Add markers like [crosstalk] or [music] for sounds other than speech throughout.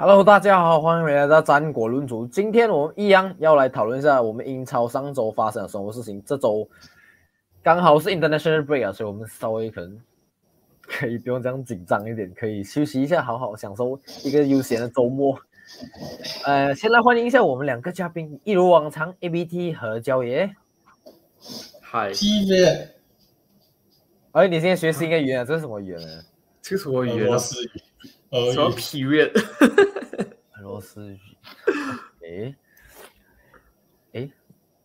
Hello，大家好，欢迎回来到战果论足。今天我们一样要来讨论一下我们英超上周发生了什么事情。这周刚好是 International Break 啊，所以我们稍微可能可以不用这样紧张一点，可以休息一下，好好享受一个悠闲的周末。呃，先来欢迎一下我们两个嘉宾，一如往常，ABT 和焦爷。嗨，TV 哎，你现在学习一个语言啊？这是什么语言呢？这是什么语言啊？罗斯语，俄什么语 period？[laughs] 俄罗斯语。诶诶，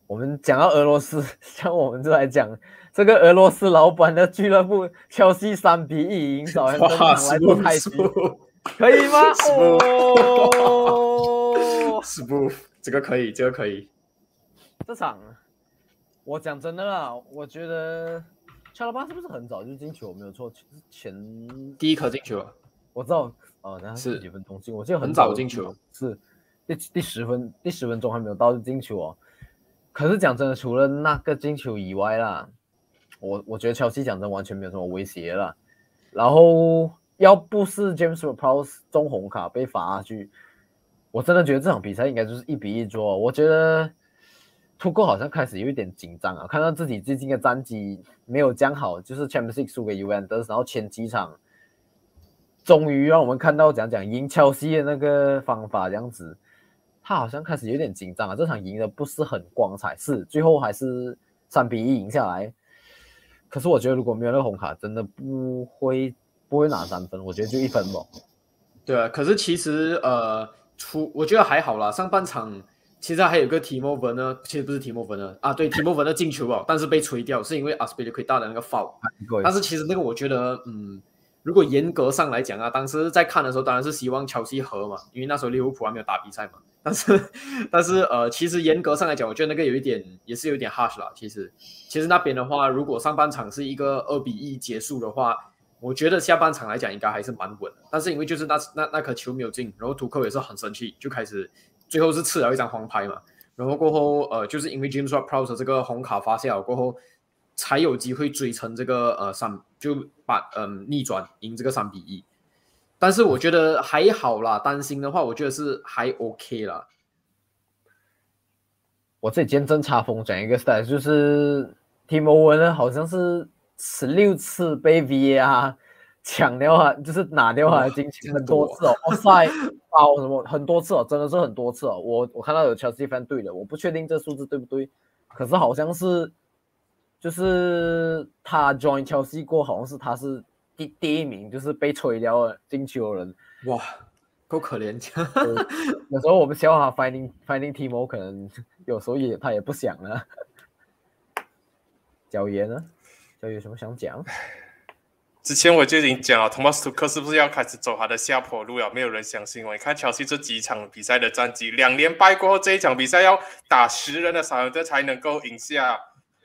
我们讲到俄罗斯，[laughs] 像我们就来讲这个俄罗斯老板的俱乐部切尔西三比一赢少登 [laughs] 哇，场来做开局，可以吗哦，smooth，这个可以，这个可以。这场我讲真的啦，我觉得恰拉巴是不是很早就进球？没有错，前第一颗进球啊，我知道，哦，那是是几分钟进？我记得很早早进球，是第第十分第十分钟还没有到就进球哦。可是讲真的，除了那个进球以外啦，我我觉得切尔西讲真完全没有什么威胁了。然后要不是 James r p r o s 中红卡被罚下去，我真的觉得这场比赛应该就是一比一桌。我觉得突够好像开始有一点紧张啊，看到自己最近的战绩没有讲好，就是 Champions League 输给 Juventus，然后前几场终于让我们看到讲讲赢切尔西的那个方法，这样子，他好像开始有点紧张了。这场赢的不是很光彩，是最后还是三比一赢下来。可是我觉得如果没有那个红卡，真的不会不会拿三分，我觉得就一分吧。对啊，可是其实呃，出我觉得还好啦。上半场其实还有个提莫文呢，其实不是提莫文呢啊，对，提莫文的进球哦，但是被吹掉，是因为阿斯皮利奎大的那个 foul。但是其实那个我觉得，嗯，如果严格上来讲啊，当时在看的时候当然是希望乔西和嘛，因为那时候利物浦还没有打比赛嘛。但是，[laughs] 但是呃，其实严格上来讲，我觉得那个有一点也是有一点 harsh 啦。其实，其实那边的话，如果上半场是一个二比一结束的话，我觉得下半场来讲应该还是蛮稳的。但是因为就是那那那颗球没有进，然后图克也是很生气，就开始最后是吃了一张黄牌嘛。然后过后呃，就是因为 James w a p r o s 这个红卡发下了过后。才有机会追成这个呃三，就把嗯逆转赢这个三比一。但是我觉得还好啦，担心的话，我觉得是还 OK 啦。我这里见证插风讲一个 stat，就是 Timo Werner 好像是十六次被 VAR 抢掉啊，就是拿掉他的进球很多次哦，offside 包什么很多次哦，真的是很多次哦。我我看到有 Chelsea fan 对的，我不确定这数字对不对，可是好像是就是他 join Chelsea 过，好像是他是第第一名，就是被吹掉了进球的人。哇，够可怜。[laughs] 有时候我们笑他 finding finding Timo，可能有时候也他也不想了。[laughs] 小爷呢？小爷有什么想讲？之前我就已经讲了，Thomas 图克是不是要开始走他的下坡路了？没有人相信我。你看乔西这几场比赛的战绩，两连败过后，这一场比赛要打十人的少人队才能够赢下。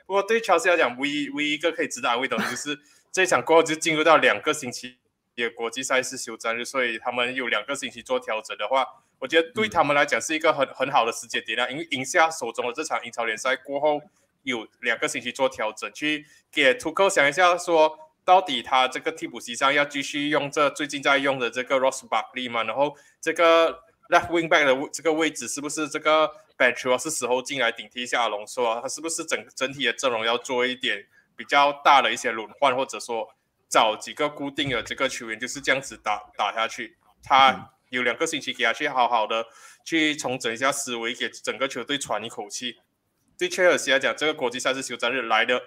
不过对乔西来讲，唯一唯一一个可以值得安慰的就是这一场过后就进入到两个星期的国际赛事休战日，所以他们有两个星期做调整的话，我觉得对他们来讲是一个很很好的时间点啊，因为赢下手中的这场英超联赛过后，有两个星期做调整，去给图克想一下说。到底他这个替补席上要继续用这最近在用的这个 Ross Barkley 吗？然后这个 left wing back 的这个位置是不是这个 Bench 是时候进来顶替一下阿隆索啊？他是不是整整体的阵容要做一点比较大的一些轮换，或者说找几个固定的这个球员就是这样子打打下去？他有两个星期给他去好好的去重整一下思维，给整个球队喘一口气。对切尔西来讲，这个国际赛事休战日来的。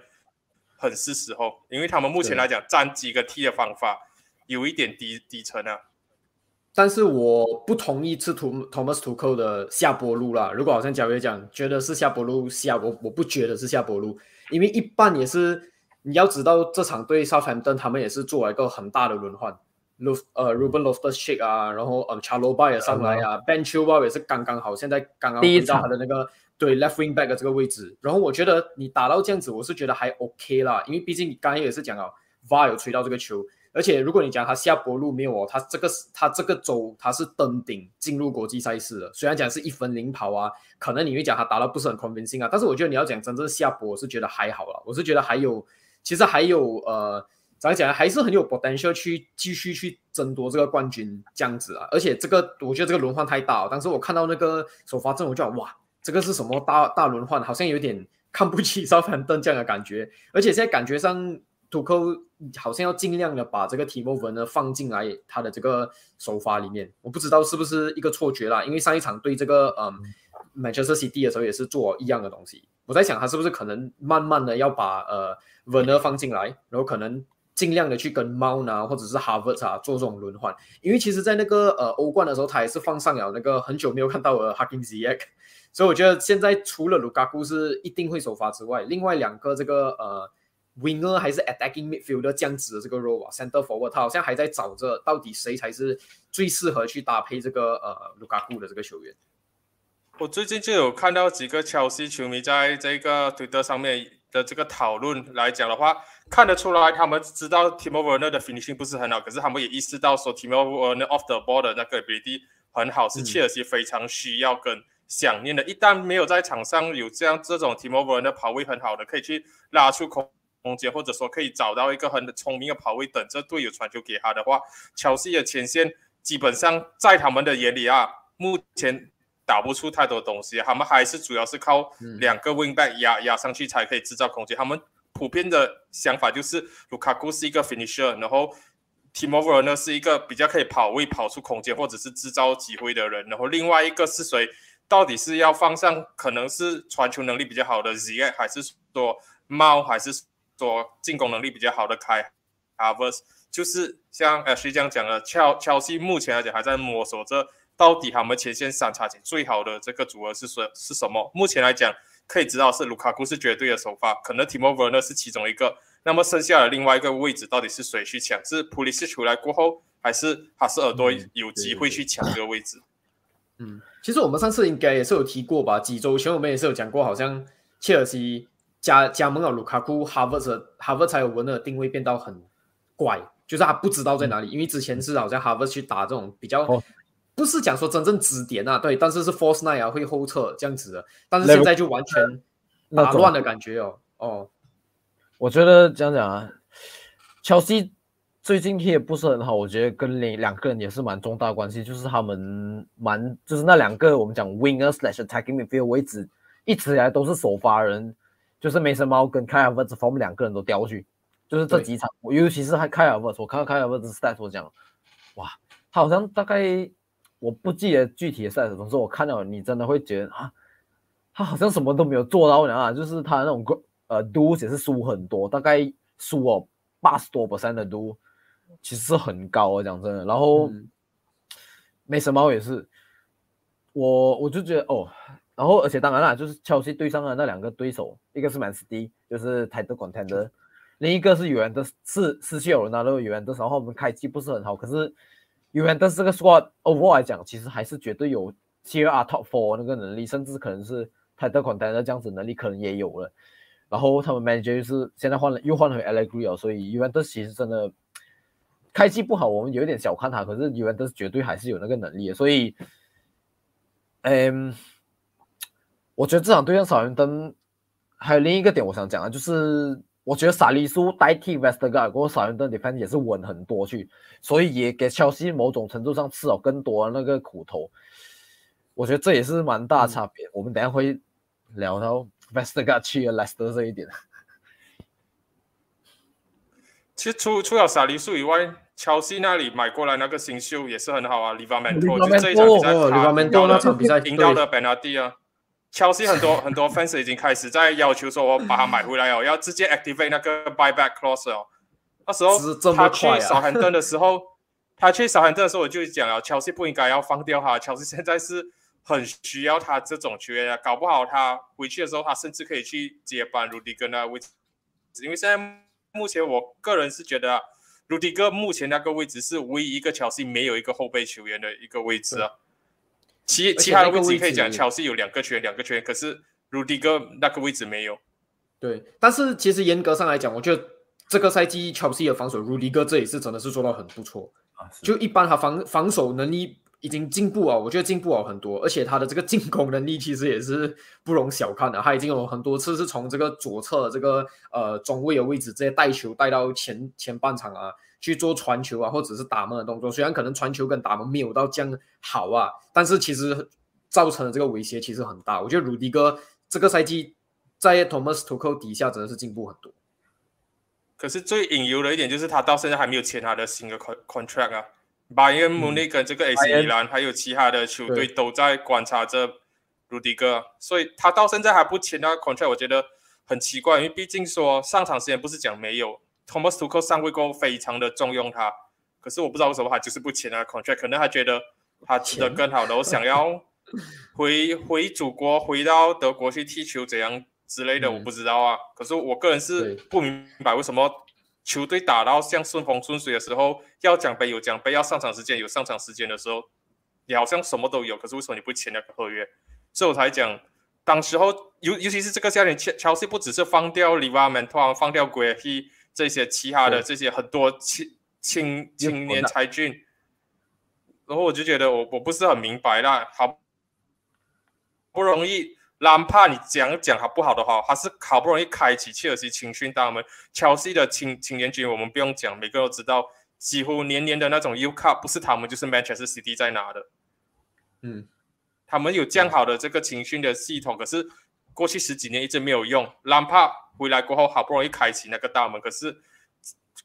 很是时候，因为他们目前来讲战绩跟踢的方法有一点低低沉啊。但是我不同意吃图 Thomas 图克的下坡路啦。如果好像贾伟讲，觉得是下坡路下，我我不觉得是下坡路，因为一半也是你要知道这场对 Southampton 他们也是做了一个很大的轮换，Lu 呃 Ruben Loftus-Cheek 啊，然后呃 Chalobah 也上来啊、嗯、，Ben Chilwell 也是刚刚好，现在刚刚回到他的那个。对 left wing back 的这个位置，然后我觉得你打到这样子，我是觉得还 OK 啦，因为毕竟你刚才也是讲啊 VAR 有吹到这个球，而且如果你讲他下坡路没有哦，他这个他这个周他是登顶进入国际赛事了，虽然讲是一分领跑啊，可能你会讲他打的不是很 convincing 啊，但是我觉得你要讲真正下坡，我是觉得还好啦，我是觉得还有其实还有呃怎样讲还是很有 potential 去继续去争夺这个冠军这样子啊。而且这个我觉得这个轮换太大了，当时我看到那个首发阵，我就哇，这个是什么大大轮换，好像有点看不起沙凡登这样的感觉。而且现在感觉上，土扣好像要尽量的把这个 Timo v e r 呢放进来他的这个首发里面，我不知道是不是一个错觉啦，因为上一场对这个嗯 Manchester City 的时候也是做一样的东西。我在想他是不是可能慢慢的要把呃 Verner 放进来，然后可能。尽量的去跟猫啊，或者是 Harvard 啊做这种轮换，因为其实，在那个呃欧冠的时候，他也是放上了那个很久没有看到的 Hakim Ziyech，所以我觉得现在除了卢卡库是一定会首发之外，另外两个这个呃 Winger 还是 Attacking Midfielder 这样子的这个 role 啊，Center Forward，他好像还在找着到底谁才是最适合去搭配这个呃卢卡库的这个球员。我最近就有看到几个切尔西球迷在这个 Twitter 上面。的这个讨论来讲的话，看得出来他们知道 Timo Werner 的 finishing 不是很好，可是他们也意识到说 Timo Werner off the ball 的那个 ability 很好，是切尔西非常需要跟想念的。一旦没有在场上有这样这种 Timo Werner 跑位很好的，可以去拉出空空间，或者说可以找到一个很聪明的跑位等着队友传球给他的话，切尔西的前线基本上在他们的眼里啊，目前。打不出太多东西，他们还是主要是靠两个 wing back 压压上去才可以制造空间。他们普遍的想法就是卢卡库是一个 finisher，然后 Timo Werner 是一个比较可以跑位、跑出空间或者是制造机会的人。然后另外一个是谁？到底是要放上可能是传球能力比较好的 Z，还是说猫，还是说进攻能力比较好的开 Avers？就是像呃，谁这样讲的？乔乔西目前来讲还在摸索着。到底他们前线三叉戟最好的这个组合是谁？是什么？目前来讲，可以知道是卢卡库是绝对的首发，可能 Timo Werner 是其中一个。那么剩下的另外一个位置到底是谁去抢？是普利斯出来过后，还是哈斯尔多有机会去抢这个位置？嗯，其实我们上次应该也是有提过吧？几周前我们也是有讲过，好像切尔西加加盟了卢卡库，哈弗斯哈弗才有文的定位变到很怪，就是他不知道在哪里，因为之前是好像哈弗去打这种比较。不是讲说真正支点啊，对，但是是 force night 啊会后撤这样子的，但是现在就完全打乱的感觉哦。哦，我觉得这样讲啊，乔西最近踢也不是很好，我觉得跟两两个人也是蛮重大关系，就是他们蛮就是那两个我们讲 winger slash attacking midfield 位置一直以来都是首发人，就是梅森猫跟凯尔文斯，我们两个人都掉去，就是这几场，尤其是还凯尔文斯，我看到凯尔文斯 stat 我讲，哇，他好像大概。我不记得具体的赛事，总之我看到你真的会觉得啊，他好像什么都没有做到啊，就是他那种呃 do 也是输很多，大概输哦八十多 percent 的 do，其实是很高啊，讲真的。然后没什么也是，我我就觉得哦，然后而且当然啦，就是切尔西对上的那两个对手，一个是曼斯蒂，就是泰德管泰德，另一个是远的，是失去有人拿到远的，然后我们开机不是很好，可是。因为但是这个 squad overall 来讲，其实还是绝对有 tier R top four 那个能力，甚至可能是泰德款泰德这样子能力可能也有了。然后他们 manager 就是现在换了又换回 Allegri 所以 Juventus 其实真的开机不好，我们有点小看他，可是 Juventus 绝对还是有那个能力的。所以，嗯，我觉得这场对上少云登还有另一个点我想讲啊，就是。我觉得萨利苏代替 Westergaard，过后，少云登 defense 也是稳很多去，所以也给切尔西某种程度上吃了更多那个苦头。我觉得这也是蛮大差别。我们等下会聊到 Westergaard 去了 Leicester 这一点。其实除除了萨利苏以外，切尔西那里买过来那个新秀也是很好啊就这一场比赛，Livramento 那场比赛赢掉的 Benadi 啊。切尔西很多 [laughs] 很多 fans 已经开始在要求说，我把它买回来哦，要直接 activate 那个 buyback clause 哦。那时候他去扫汉顿的时候，[laughs] 他去扫汉顿的时候，我就讲了，切尔西不应该要放掉他。切尔西现在是很需要他这种球员啊，搞不好他回去的时候，他甚至可以去接班卢迪哥那位置。因为现在目前我个人是觉得，卢迪哥目前那个位置是唯一一个切尔西没有一个后备球员的一个位置啊。其其他的位置可以讲，乔是有两个圈，两个圈，可是鲁迪哥那个位置没有。对，但是其实严格上来讲，我觉得这个赛季乔西的防守，鲁迪哥这也是真的是做到很不错啊。就一般他防防守能力已经进步啊，我觉得进步了很多，而且他的这个进攻能力其实也是不容小看的。他已经有很多次是从这个左侧这个呃中卫的位置直接带球带到前前半场啊，去做传球啊，或者是打门的动作。虽然可能传球跟打门没有到这样好啊，但是其实造成的这个威胁其实很大。我觉得鲁迪哥这个赛季在 Thomas Tuchel 底下真的是进步很多。可是最隐忧的一点就是他到现在还没有签他的新的 contract 啊。拜仁慕尼跟这个 AC 米兰还有其他的球队都在观察着鲁迪哥，所以他到现在还不签那个 contract，我觉得很奇怪，因为毕竟说上场时间不是讲没有，Thomas Tuchel 上位过后非常的重用他，可是我不知道为什么他就是不签那个 contract，可能他觉得他吃得更好，然后想要 [laughs] 回回祖国，回到德国去踢球怎样之类的，我不知道啊。可是我个人是不明白为什么。球队打到像顺风顺水的时候，要奖杯有奖杯，要上场时间有上场时间的时候，你好像什么都有。可是为什么你不签那个合约？所以我才讲，当时候尤尤其是这个夏天，乔乔西不只是放掉里瓦门托，放掉圭希这些其他的这些很多青青青年才俊，然后我就觉得我我不是很明白啦，好不容易。兰帕你讲讲好不好的话，他是好不容易开启切尔西青训大门。切西的青青年军，我们不用讲，每个都知道，几乎年年的那种 U Cup 不是他们就是 Manchester City 在拿的。嗯，他们有这样好的这个青训的系统，可是过去十几年一直没有用。哪怕回来过后好不容易开启那个大门，可是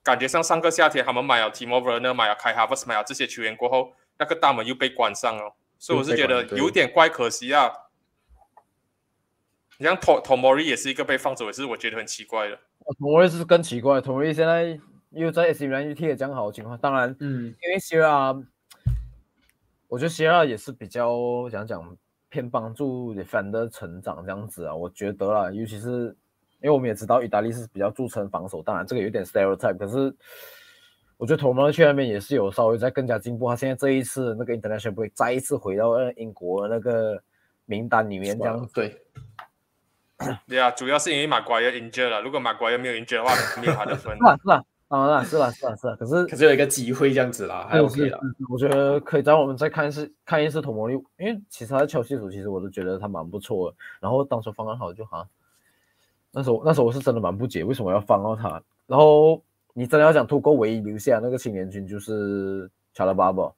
感觉像上个夏天他们买了 Timo Werner、买了开哈弗斯、买了这些球员过后，那个大门又被关上了。所以我是觉得有点怪可惜啊。你像 Tom Tomori 也是一个被放走，也是我觉得很奇怪的。Tomori 是更奇怪，Tomori 现在又在 AC 米兰踢的这样好的情况，当然，嗯，因为 c 拉，我觉得 c 拉也是比较讲讲偏帮助 defender 成长这样子啊，我觉得啦，尤其是因为我们也知道意大利是比较著称防守，当然这个有点 stereotype，可是我觉得 Tomori 去那边也是有稍微在更加进步，他现在这一次那个 international break 再一次回到英国那个名单里面这样对。[coughs] 对啊，主要是因为马瓜要 injure 了。如果马瓜要没有 injure 的话，没有他的分。是啊，是啊，当然，是啊，是吧，是啊。可是，可是有一个机会这样子啦，还 OK 啦。我觉得可以让我们再看一次，看一次同魔力，因为其实他的球系组，其实我都觉得他蛮不错的。然后当初方案好就好，那时候那时候我是真的蛮不解，为什么要放到他。然后你真的要讲突破唯一留下那个青年军，就是乔拉巴布，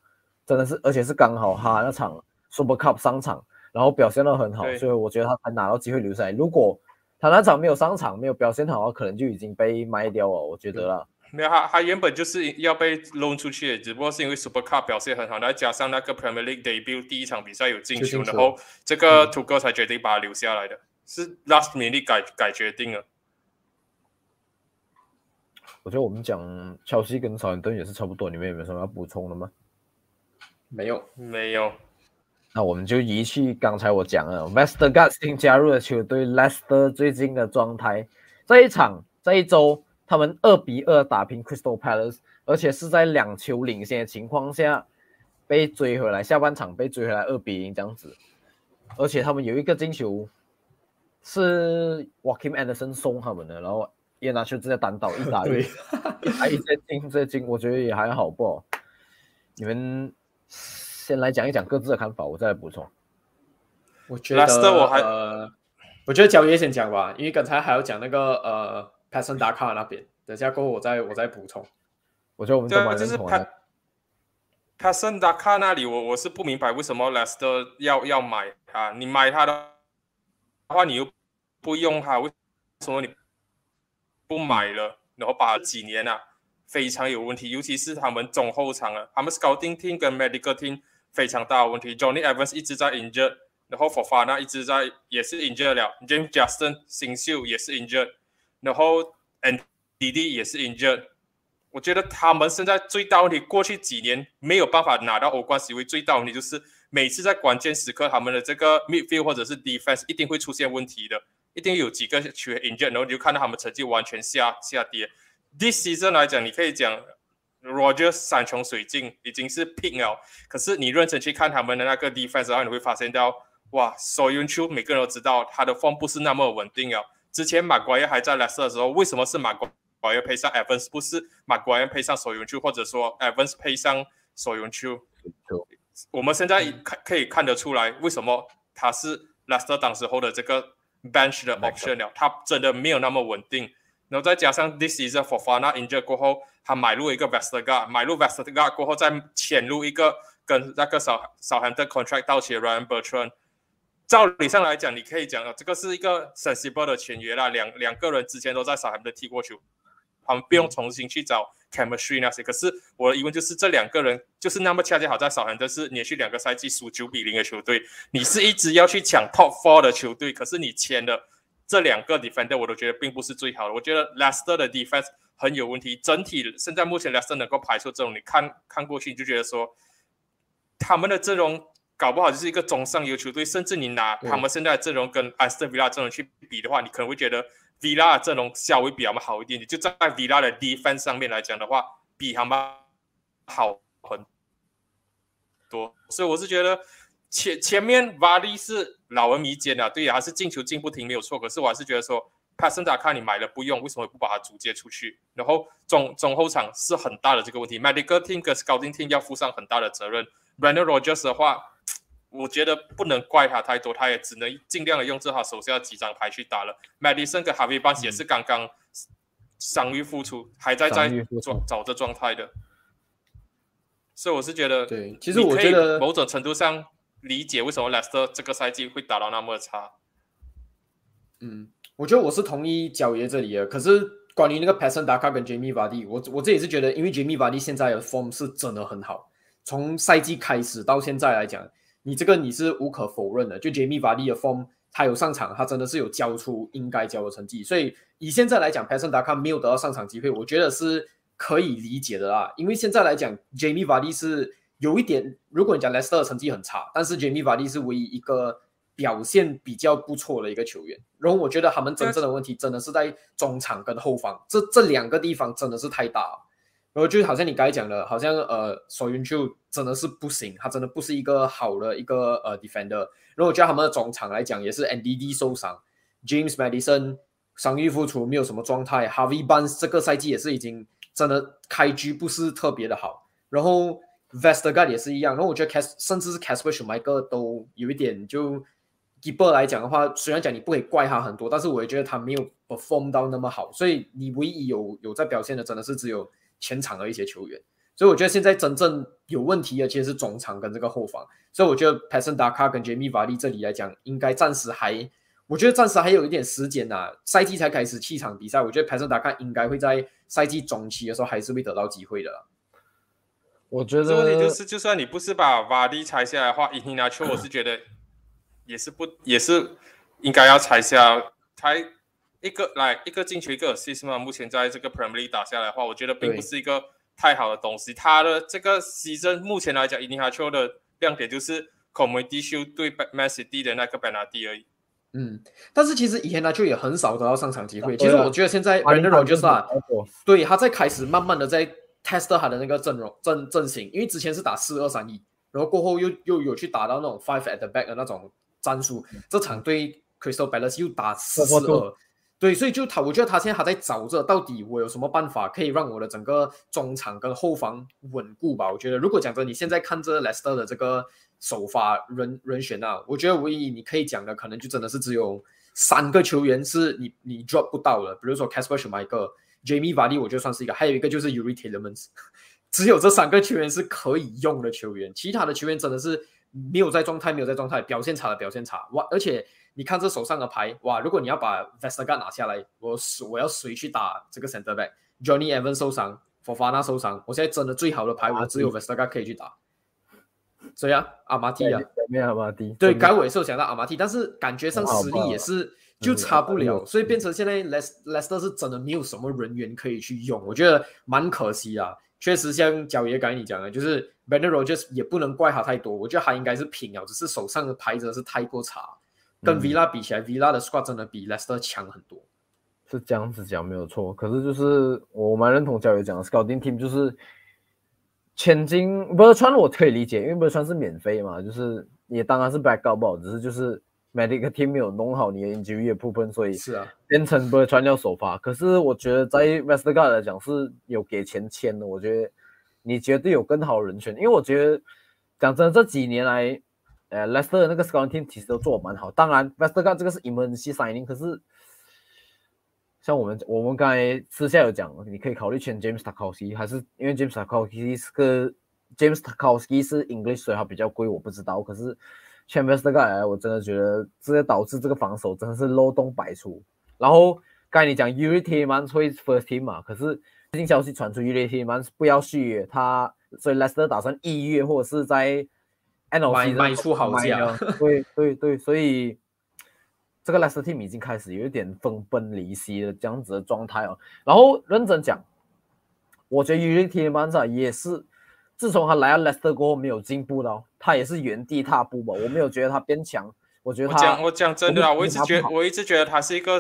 真的是，而且是刚好他那场 Super Cup 上场。然后表现的很好，所以我觉得他才拿到机会留下来。如果他那场没有上场，没有表现好，可能就已经被卖掉了。我觉得啦，没有他，他原本就是要被 loan 出去的，只不过是因为 Super Cup 表现很好，再加上那个 Premier League debut 第一场比赛有进球，然后这个土哥才决定把他留下来的，是 last minute 改改决定了。我觉得我们讲乔西跟曹云登也是差不多，你们有没有什么要补充的吗？没有，没有。那我们就移去刚才我讲了，Westergaard 新加入的球队 Leicester 最近的状态，这一场这一周他们二比二打平 Crystal Palace，而且是在两球领先的情况下被追回来，下半场被追回来二比零这样子，而且他们有一个进球是 Walking Anderson 送他们的，然后耶拿球直接单倒一打 [laughs] 一，还一些进这进，我觉得也还好不？你们。先来讲一讲各自的看法，我再来补充。我觉得我还呃，我觉得焦爷先讲吧，因为刚才还要讲那个呃，Passion 打卡那边，等下过后我再我再补充。我觉得我们都蛮认同的。Passion 打卡那里，我我是不明白为什么 Lester 要要买啊？你买他的话，你又不用他，为什么你不买了？然后把几年啊，非常有问题，尤其是他们中后场啊，他们 Scouting Team 跟 Medical Team。非常大的问题，Johnny Evans 一直在 injured，然后 Fofana 一直在也是 injured 了，James Justin 新秀也是 injured，然后 And DD 也是 injured。我觉得他们现在最大问题，过去几年没有办法拿到欧冠席位，最大问题就是每次在关键时刻，他们的这个 midfield 或者是 defense 一定会出现问题的，一定有几个球员 injured，然后你就看到他们成绩完全下下跌。This season 来讲，你可以讲。Roger 山穷水尽已经是 peak 了，可是你认真去看他们的那个 defense，然后你会发现到，哇，s o y u n c h u 每个人都知道他的 form 不是那么稳定啊。之前马奎尔还在 Leicester 的时候，为什么是马奎尔配上 Evans，不是马奎尔配上 s o y u n c h u，或者说 Evans 配上 s o y u n c h u？我们现在看可以看得出来，为什么他是 Leicester 当时候的这个 bench 的 option 了，他真的没有那么稳定。然后再加上 this is a for Fana injured 过后，他买入一个 Vestergaard，买入 Vestergaard 过后再潜入一个跟那个少少 Hampton contract 到期的 Ryan Bertrand。照理上来讲，你可以讲这个是一个 sensible 的签约啦，两两个人之前都在少 Hampton 踢过球，他们不用重新去找 chemistry 那些。可是我的疑问就是，这两个人就是那么恰恰好在少 Hampton 是连续两个赛季输九比零的球队，你是一直要去抢 top four 的球队，可是你签的。这两个 defender 我都觉得并不是最好的，我觉得 Leicester 的 defense 很有问题。整体现在目前 Leicester 能够排出这种，你看看过去你就觉得说，他们的阵容搞不好就是一个中上游球队，甚至你拿他们现在的阵容跟 Aston Villa 阵容去比的话，你可能会觉得 Villa 阵容稍微比他们好一点点。就在 Villa 的 defense 上面来讲的话，比他们好很多。所以我是觉得。前前面瓦利是老文迷坚的，对呀，还是进球进不停没有错。可是我还是觉得说，帕森达看你买了不用，为什么不把它租借出去？然后中中后场是很大的这个问题，medical team 跟 scouting team 要负上很大的责任。Brandon Rogers 的话，我觉得不能怪他太多，他也只能尽量的用这他手下几张牌去打了。Madison 跟 Harvey Barnes 也是刚刚伤愈复出，还在在状找着状态的。所以我是觉得，对，其实我觉得某种程度上。理解为什么 Leicester 这个赛季会打到那么差？嗯，我觉得我是同意角爷这里的。可是关于那个 p a s s o n Daka 跟 Jamie Vardy，我我自己是觉得，因为 Jamie Vardy 现在的 form 是真的很好。从赛季开始到现在来讲，你这个你是无可否认的。就 Jamie Vardy 的 form，他有上场，他真的是有交出应该交的成绩。所以以现在来讲 p a s s o n Daka 没有得到上场机会，我觉得是可以理解的啦。因为现在来讲，Jamie Vardy 是。有一点，如果你讲 Leicester 成绩很差，但是杰米·法利是唯一一个表现比较不错的一个球员。然后我觉得他们真正的问题真的是在中场跟后方，这这两个地方真的是太大了。然后就好像你刚才讲的，好像呃，索云就真的是不行，他真的不是一个好的一个呃 defender。然后我觉得他们的中场来讲也是 NDD 受伤，James Madison 伤愈复出，没有什么状态。Harvey b a n s 这个赛季也是已经真的开局不是特别的好，然后。Vestergaard 也是一样，然后我觉得 Cas 甚至是 Casper s c h m i c h a e l 都有一点就 Keeper 来讲的话，虽然讲你不可以怪他很多，但是我也觉得他没有 perform 到那么好，所以你唯一有有在表现的真的是只有前场的一些球员，所以我觉得现在真正有问题的其实是中场跟这个后防，所以我觉得 p a s o n Daka 跟 Jamie Vardy 这里来讲，应该暂时还，我觉得暂时还有一点时间呐，赛季才开始七场比赛，我觉得 p a s o n Daka 应该会在赛季中期的时候还是会得到机会的。我觉得问题就是，就算你不是把瓦迪拆下来的话，伊尼纳丘我是觉得也是不也是应该要拆下。拆一个来一个进球一个 assist 嘛，目前在这个 Premier League 打下来的话，我觉得并不是一个太好的东西。他的这个 season 目前来讲，伊尼哈丘的亮点就是 Community Shield 对 Man City 的那个 penalty 而已。嗯，但是其实伊纳丘也很少得到上场机会。其实我觉得现在 Brandon Rodgers 啊，对他在开始慢慢的在。test 他的那个阵容阵阵型，因为之前是打四二三一，然后过后又又有去打到那种 five at the back 的那种战术。这场对 Crystal Palace 又打四四二，对，所以就他，我觉得他现在还在找着到底我有什么办法可以让我的整个中场跟后防稳固吧。我觉得如果讲着你现在看着 Leicester 的这个首发人人选啊，我觉得唯一你可以讲的可能就真的是只有三个球员是你你 drop 不到的，比如说 Casper Schmeichel。Jamie Vardy 我觉得算是一个，还有一个就是 Uri Tielemans，[laughs] 只有这三个球员是可以用的球员，其他的球员真的是没有在状态，没有在状态，表现差的表现差哇！而且你看这手上的牌哇，如果你要把 Vestergaard 拿下来，我我要谁去打这个 Center Back？Johnny Evans 受伤，Fofana 受伤，我现在真的最好的牌我只有 Vestergaard 可以去打。所以啊，阿马蒂啊，没有阿马蒂，对，该尾是想到阿马蒂，但是感觉上实力也是。就差不了，所以变成现在 Les Lester 是真的没有什么人员可以去用，我觉得蛮可惜啊。确实像角爷刚才你讲的，就是 b e n e r Rogers 也不能怪他太多，我觉得他应该是平了，只是手上的牌子是太过差。跟 Villa 比起来，Villa 的 squad 真的比 Leicester 强很多。是这样子讲没有错，可是就是我蛮认同教育讲的，Scouting Team 就是千金不是穿，我可以理解，因为不是穿是免费嘛，就是也当然是 backup 不好，只是就是。Medical team 没有弄好你的 injury 部分，所以是啊，变成不会穿掉首发。可是我觉得在 Westergaard 来讲是有给钱签的，我觉得你绝对有更好的人选，因为我觉得讲真的，这几年来，呃，Leicester 那个 scouting team 其实都做蛮好。当然，Westergaard 这个是 emergency signing，可是像我们我们刚才私下有讲，你可以考虑签 James Tarkowski，还是因为 James Tarkowski 是个 James Tarkowski 是 English，所以它比较贵，我不知道。可是签 Westergaard 来，我真的觉得这个导致这个防守真的是漏洞百出。然后刚才你讲 Uri Tielemans 会 first team 嘛，可是最近消息传出 Uri Tielemans 不要续约，他。所以 Leicester 打算一月或者是在 NOC 卖出好价，[laughs] 对对对，所以这个 Leicester team 已经开始有一点分崩离析的这样子的状态哦。然后认真讲，我觉得 u r i t i m a n s a 也是自从他来到 Leicester 过后没有进步的，他也是原地踏步吧。我没有觉得他变强，我觉得他我讲我讲真的啊，我一直觉我一直觉得他是一个，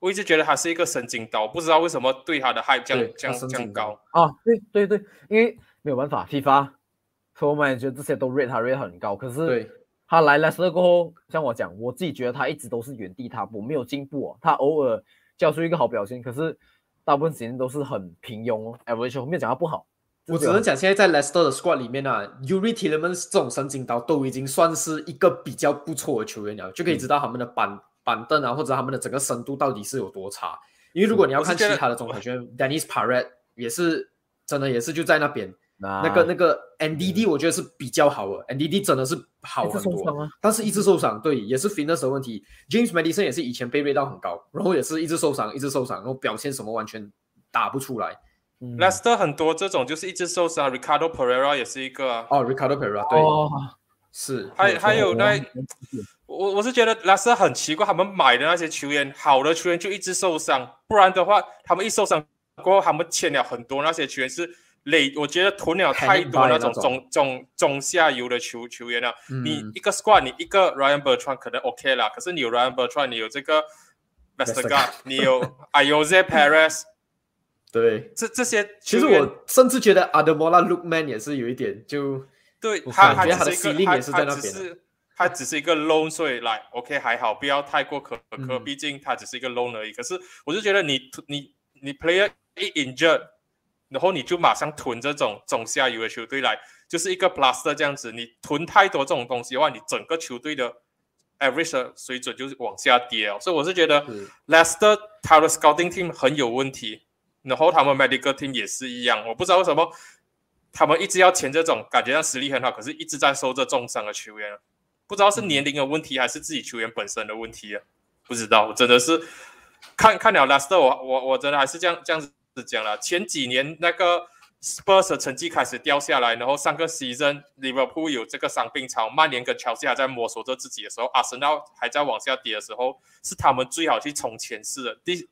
我一直觉得他是一个神经刀，不知道为什么对他的 hype 降降降高啊？对对对，因为。没有办法，FIFA，所以我们觉得这些都 rate 他 rate 很高。可是他来了之后，像我讲，我自己觉得他一直都是原地踏步，没有进步哦。他偶尔交出一个好表现，可是大部分时间都是很平庸哦。Average 没有讲他不好，我只能讲现在在 Leicester 的 squad 里面呢，Uri Tielemans 这种神经刀都已经算是一个比较不错的球员了，就可以知道他们的板板凳啊，或者他们的整个深度到底是有多差。因为如果你要看其他的中场球员，Dennis Parrett 也是真的也是就在那边。那个那个 NDD 我觉得是比较好的，NDD 真的是好很多，但是一直受伤，对，也是 fitness 的问题。James Madison 也是以前被 rate 到很高，然后也是一直受伤，一直受伤，然后表现什么完全打不出来。Leicester 很多这种就是一直受伤，Ricardo Pereira 也是一个哦，Ricardo Pereira 对，是，还还有那，我我是觉得 Leicester 很奇怪，他们买的那些球员，好的球员就一直受伤，不然的话，他们一受伤过后，他们签了很多那些球员是。累，我觉得囤了太多那种中中中下游的球球员了。你一个 squad，你一个 Ryan Bertrand 可能 OK 啦，可是你有 Ryan Bertrand，你有这个 Vestergaard，你有 Ayoze Perez，[laughs] 对，这这些，其实我甚至觉得 Ademola Lookman 也是有一点就，对他他只是一个，他他只是他只是一个 loan，所以来 OK 还好，不要太过苛刻，毕竟他只是一个 loan 而已。可是我就觉得你你你 player 一 injured。然后你就马上囤这种中下游的球队来，就是一个 plus 的这样子。你囤太多这种东西的话，你整个球队的 average 水准就是往下跌哦。所以我是觉得 Leicester 他的 scouting team 很有问题，然后他们 medical team 也是一样。我不知道为什么他们一直要签这种感觉上实力很好，可是一直在收这重伤的球员。不知道是年龄的问题还是自己球员本身的问题啊？不知道，我真的是看看了 Leicester，我我我真的还是这样这样子。是讲了，前几年那个 Spurs 的成绩开始掉下来，然后上个 season Liverpool 有这个伤病潮，曼联跟乔西还在摸索着自己的时候，阿森纳还在往下跌的时候，是他们最好去冲前四的。第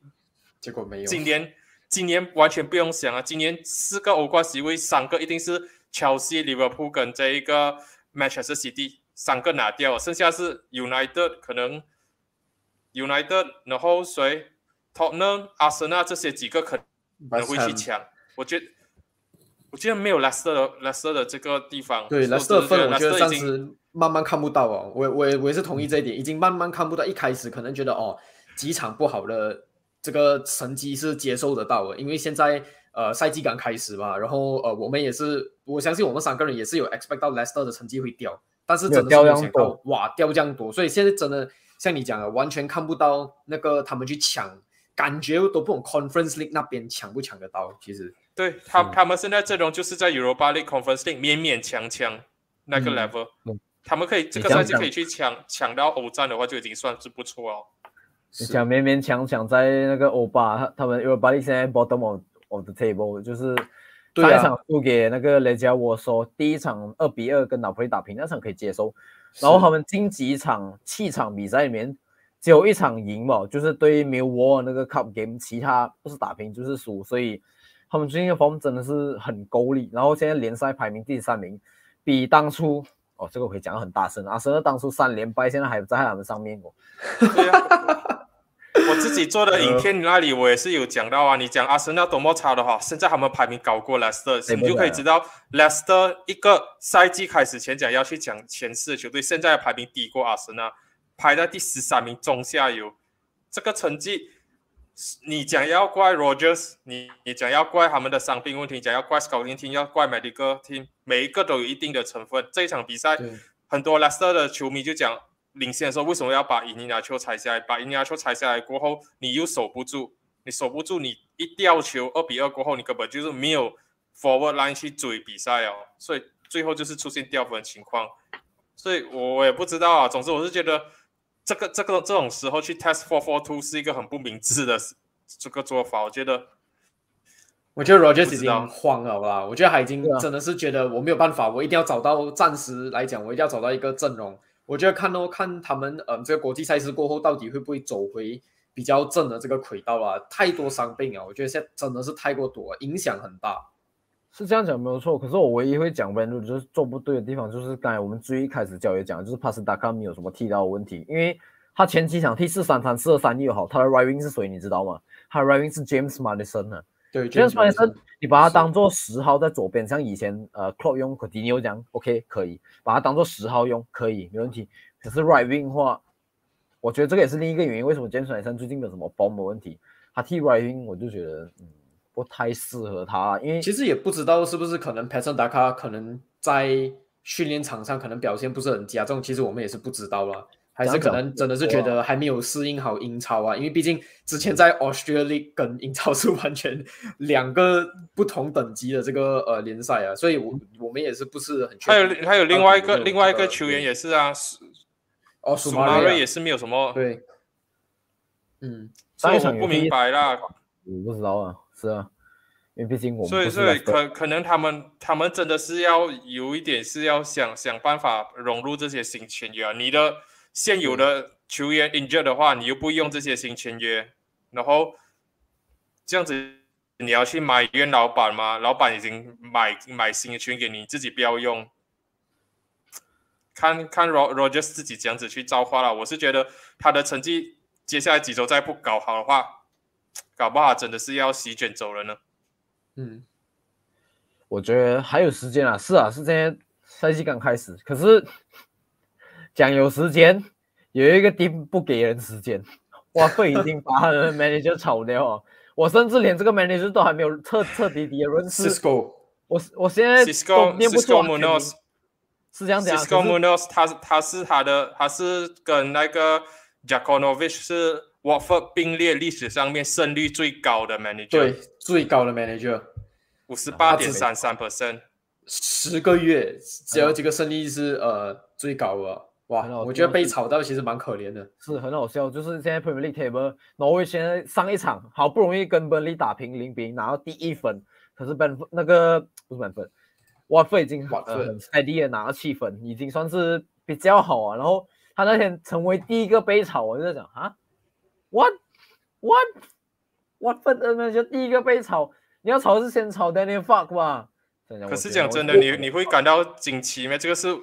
结果没有。今年今年完全不用想啊，今年四个欧冠席位，三个一定是乔西、Liverpool 跟这一个 Manchester City 三个拿掉，剩下是 United 可能 United，然后谁 Tottenham、阿森纳这些几个可。会去抢，我觉得，我觉得没有 Leicester Leicester 的这个地方。对 Leicester 的分，我觉得暂时慢慢看不到哦。我我我也是同意这一点，已经慢慢看不到。一开始可能觉得哦，几场不好的这个成绩是接受得到的，因为现在呃赛季刚开始嘛，然后呃我们也是，我相信我们三个人也是有 expect 到 Leicester 的成绩会掉，但是真的是没想到哇掉这样多，所以现在真的像你讲的，完全看不到那个他们去抢。感觉都不懂 Conference League 那边抢不抢得到，其实。对他他们现在阵容就是在 Europa League Conference League 勉勉强强那个 level，他们可以这个赛季可以去抢抢到欧战的话，就已经算是不错哦。你想勉勉强强在那个欧巴，他他们 Europa League 现在 bottom of of the table，就是上一场输给那个雷加沃说第一场二比二跟拿破利打平，那场可以接受，然后他们近几场七场比赛里面。只有一场赢嘛，就是对 Millwall 那个 Cup Game，其他不是打平就是输，所以他们最近的 form 真的是很够力。然后现在联赛排名第三名，比当初哦，这个可以讲很大声啊，甚至当初三连败，现在还在他们上面哦。对啊，[laughs] 我自己做的影片那里我也是有讲到啊，你讲阿森纳多么差的话，现在他们排名高过 Leicester，你就可以知道 Leicester 一个赛季开始前讲要去讲前四的球队，现在排名低过阿森纳。排在第十三名中下游，这个成绩你讲要怪 Rogers，你你讲要怪他们的伤病问题，讲要怪 Scouting Team，要怪 Medical Team，每一个都有一定的成分。这一场比赛，很多 Leicester 的球迷就讲，领先的时候为什么要把伊尼亚球踩下来？把伊尼亚球踩下来过后，你又守不住，你守不住，你一掉球二比二过后，你根本就是没有 forward line 去追比赛哦，所以最后就是出现掉分情况。所以我也不知道啊，总之我是觉得。这个这个这种时候去 test four four two 是一个很不明智的 [laughs] 这个做法，我觉得，我觉得 Rogers 已经慌了啦，我觉得他已经真的是觉得我没有办法，我一定要找到暂时来讲，我一定要找到一个阵容。我觉得看哦看他们，嗯，这个国际赛事过后到底会不会走回比较正的这个轨道啊？太多伤病啊，我觉得现在真的是太过多，影响很大。是这样讲没有错，可是我唯一会讲 Van 就是做不对的地方，就是刚才我们最一开始教也讲，就是 Pass 打 a 没有什么剃刀的问题，因为他前几场踢四三三、四二三又好，他的 Riving 是谁你知道吗？他的 Riving 是 James Madison 呢。对，James Madison，你把他当做十号在左边，像以前呃 Club 用 Coutinho 这样，OK 可以，把他当做十号用可以没问题。可是 Riving 话，我觉得这个也是另一个原因，为什么 James Madison 最近有什么 bomb 的问题？他踢 Riving 我就觉得嗯。不太适合他，因为其实也不知道是不是可能 Patson Daka 可能在训练场上可能表现不是很佳，这种其实我们也是不知道了，还是可能真的是觉得还没有适应好英超啊，因为毕竟之前在 Australia 跟英超 [laughs] 是完全两个不同等级的这个呃联赛啊，所以我我们也是不是很。还有还有另外一个另外一个球员也是啊，哦，苏马瑞也是没有什么对，嗯，所以我不明白啦，我不知道啊。是啊，因为毕竟我们所以所以可可能他们他们真的是要有一点是要想想办法融入这些新签约啊。你的现有的球员 injured 的话，你又不用这些新签约，然后这样子你要去买冤老板吗？老板已经买买新的球员给你，自己不要用。看看 Rog Rogers 自己这样子去造化了，我是觉得他的成绩接下来几周再不搞好的话。搞不好真的是要席卷走人呢。嗯，我觉得还有时间啊。是啊，是现在赛季刚开始。可是讲有时间，有一个 team 不给人时间，哇，费已经 [laughs] 把他的 manager 炒掉。我甚至连这个 manager 都还没有彻彻底底的认识。Cisco，我我现在都念不出。是这样讲。Cisco Munoz，他他是他的，他是跟那个 Jaconovich 是。Watford 并列历史上面胜率最高的 manager，对，最高的 manager，五十八点三三 percent，十个月只有几个胜利是呃最高的，哇，我觉得被炒到其实蛮可怜的，是很好笑，就是现在 Premier League table，挪威现在上一场好不容易跟 Burnley 打平零比零拿到第一分，可是 Ben 那个不是 Ben 分，Watford 已经很 steady 的拿到七分，已经算是比较好啊，然后他那天成为第一个被炒，我就在想啊。What what what 分的那就第一个被炒，你要炒是先炒 Daniel Fuck 吧？可是讲真的，你你会感到惊奇吗？这个是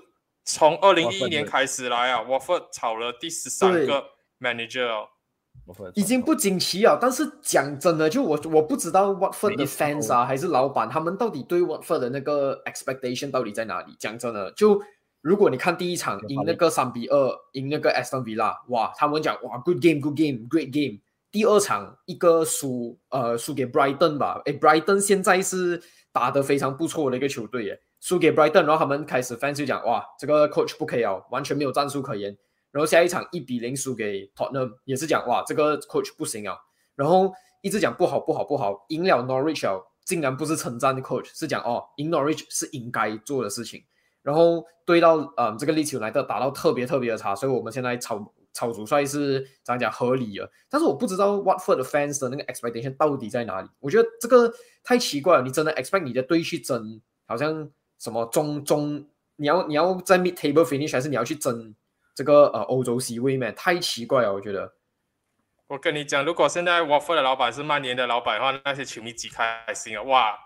从二零一一年开始来啊，Watford 炒了第十三个 manager 哦，已经不惊奇啊。但是讲真的，就我我不知道 Watford 的 fans 啊，还是老板，他们到底对 Watford 的那个 expectation 到底在哪里？讲真的，就。如果你看第一场赢那个三比二，赢那个 Aston Villa，哇，他们讲哇，good game，good game，great game。第二场一个输，呃，输给 Brighton 吧，诶 b r i g h t o n 现在是打得非常不错的一个球队耶，输给 Brighton，然后他们开始 fans 就讲哇，这个 coach 不可以哦，完全没有战术可言。然后下一场一比零输给 Tottenham，也是讲哇，这个 coach 不行啊。然后一直讲不好不好不好，赢了 Norwich 竟然不是称赞 coach，是讲哦，赢 Norwich 是应该做的事情。然后对到嗯这个利球来的打到特别特别的差，所以我们现在炒炒主帅是怎样讲合理了。但是我不知道 Watford fans 的那个 expectation 到底在哪里？我觉得这个太奇怪了。你真的 expect 你的队去争，好像什么中中，你要你要在 mid table finish，还是你要去争这个呃欧洲 C 位嘛？太奇怪了，我觉得。我跟你讲，如果现在 Watford 的老板是曼联的老板的话，那些球迷几开心啊！哇！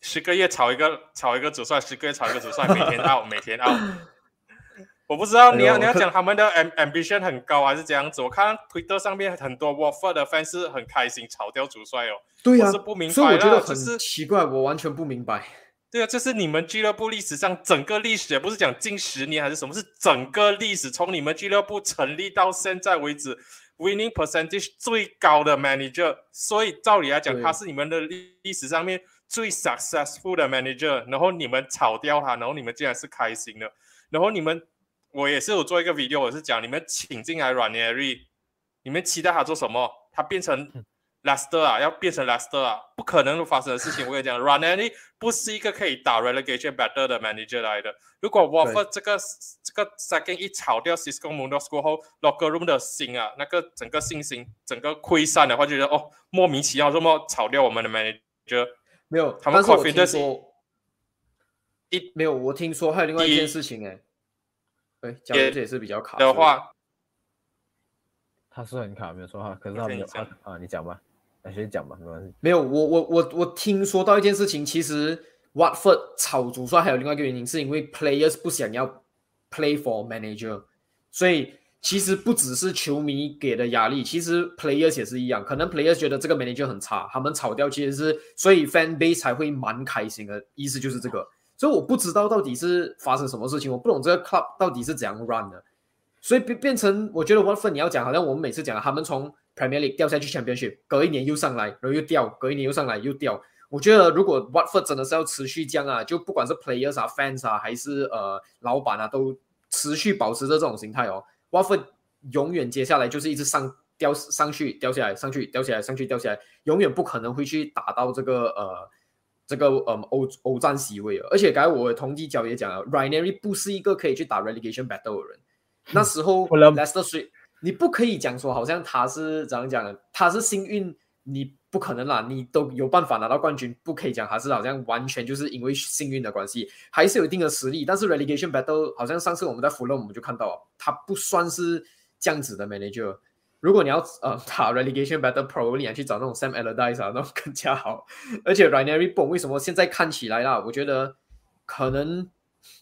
十个月炒一个炒一个主帅，十个月炒一个主帅，每天 [laughs] out，每天 out。[laughs] 我不知道你要你要讲他们的 ambition 很高还是这样子。我看 Twitter 上面很多 Watford 的 fans 很开心炒掉主帅哦。对呀，是不明白，所以我觉得很奇怪，我完全不明白。对啊，这是你们俱乐部历史上整个历史，不是讲近十年还是什么，是整个历史从你们俱乐部成立到现在为止 winning percentage 最高的 manager，所以照理来讲，对他是你们的历历史上面最 successful 的 manager，然后你们炒掉他，然后你们竟然是开心的，然后你们我也是有做一个 video，我是讲你们请进来 Ranieri，你们期待他做什么？他变成 Leicester 啊，要变成 Leicester 啊，不可能发生的事情。我跟你讲，Ranieri 不是一个可以打 relegation battle 的 manager 来的。如果 Watford 这个这个 second 一炒掉 Cisco Munoz 过后，locker room 的心啊，那个整个信心整个溃散的话，就觉得哦，莫名其妙这么炒掉我们的 manager。没有，他们但是我听 confidence 说一没有，我听说还有另外一一件事情哎，哎，讲的这也是比较卡的话，他是很卡，没有说话。可是他没有啊，你讲吧，那先讲吧，没关系。没有，我我我我听说到一件事情，其实 Watford 炒主帅还有另外一个原因，是因为 players 不想要 play for manager，所以其实不只是球迷给的压力，其实 players 也是一样，可能 players 觉得这个 manager 很差，他们炒掉其实是，所以 fan base 才会蛮开心的，意思就是这个。所以我不知道到底是发生什么事情，我不懂这个 club 到底是怎样 run 的，所以变变成我觉得 Watford 你要讲，好像我们每次讲他们从 Premier League 掉下去 Championship，隔一年又上来，然后又掉，隔一年又上来又掉。我觉得如果 Watford 真的是要持续这样啊，就不管是 players 啊、fans 啊，还是呃老板啊，都持续保持着这种形态哦，Watford 永远接下来就是一直上掉上去掉下来，上去掉下来，上去掉下来，永远不可能会去打到这个呃这个呃欧欧战席位了。而且刚才我的统计角也讲了 r y n e r y 不是一个可以去打 relegation battle 的人。那时候 [laughs] 你不可以讲说好像他是怎样讲的，他是幸运，你不可能啦，你都有办法拿到冠军，不可以讲还是好像完全就是因为幸运的关系，还是有一定的实力。但是 relegation battle 好像上次我们在福勒我们就看到，他不算是这样子的 manager。如果你要呃 [laughs] 打 relegation battle，probably 你要去找那种 Sam Allardyce 啊，那种 [laughs] 更加好。而且 Ranieri b o n 为什么现在看起来啦？我觉得可能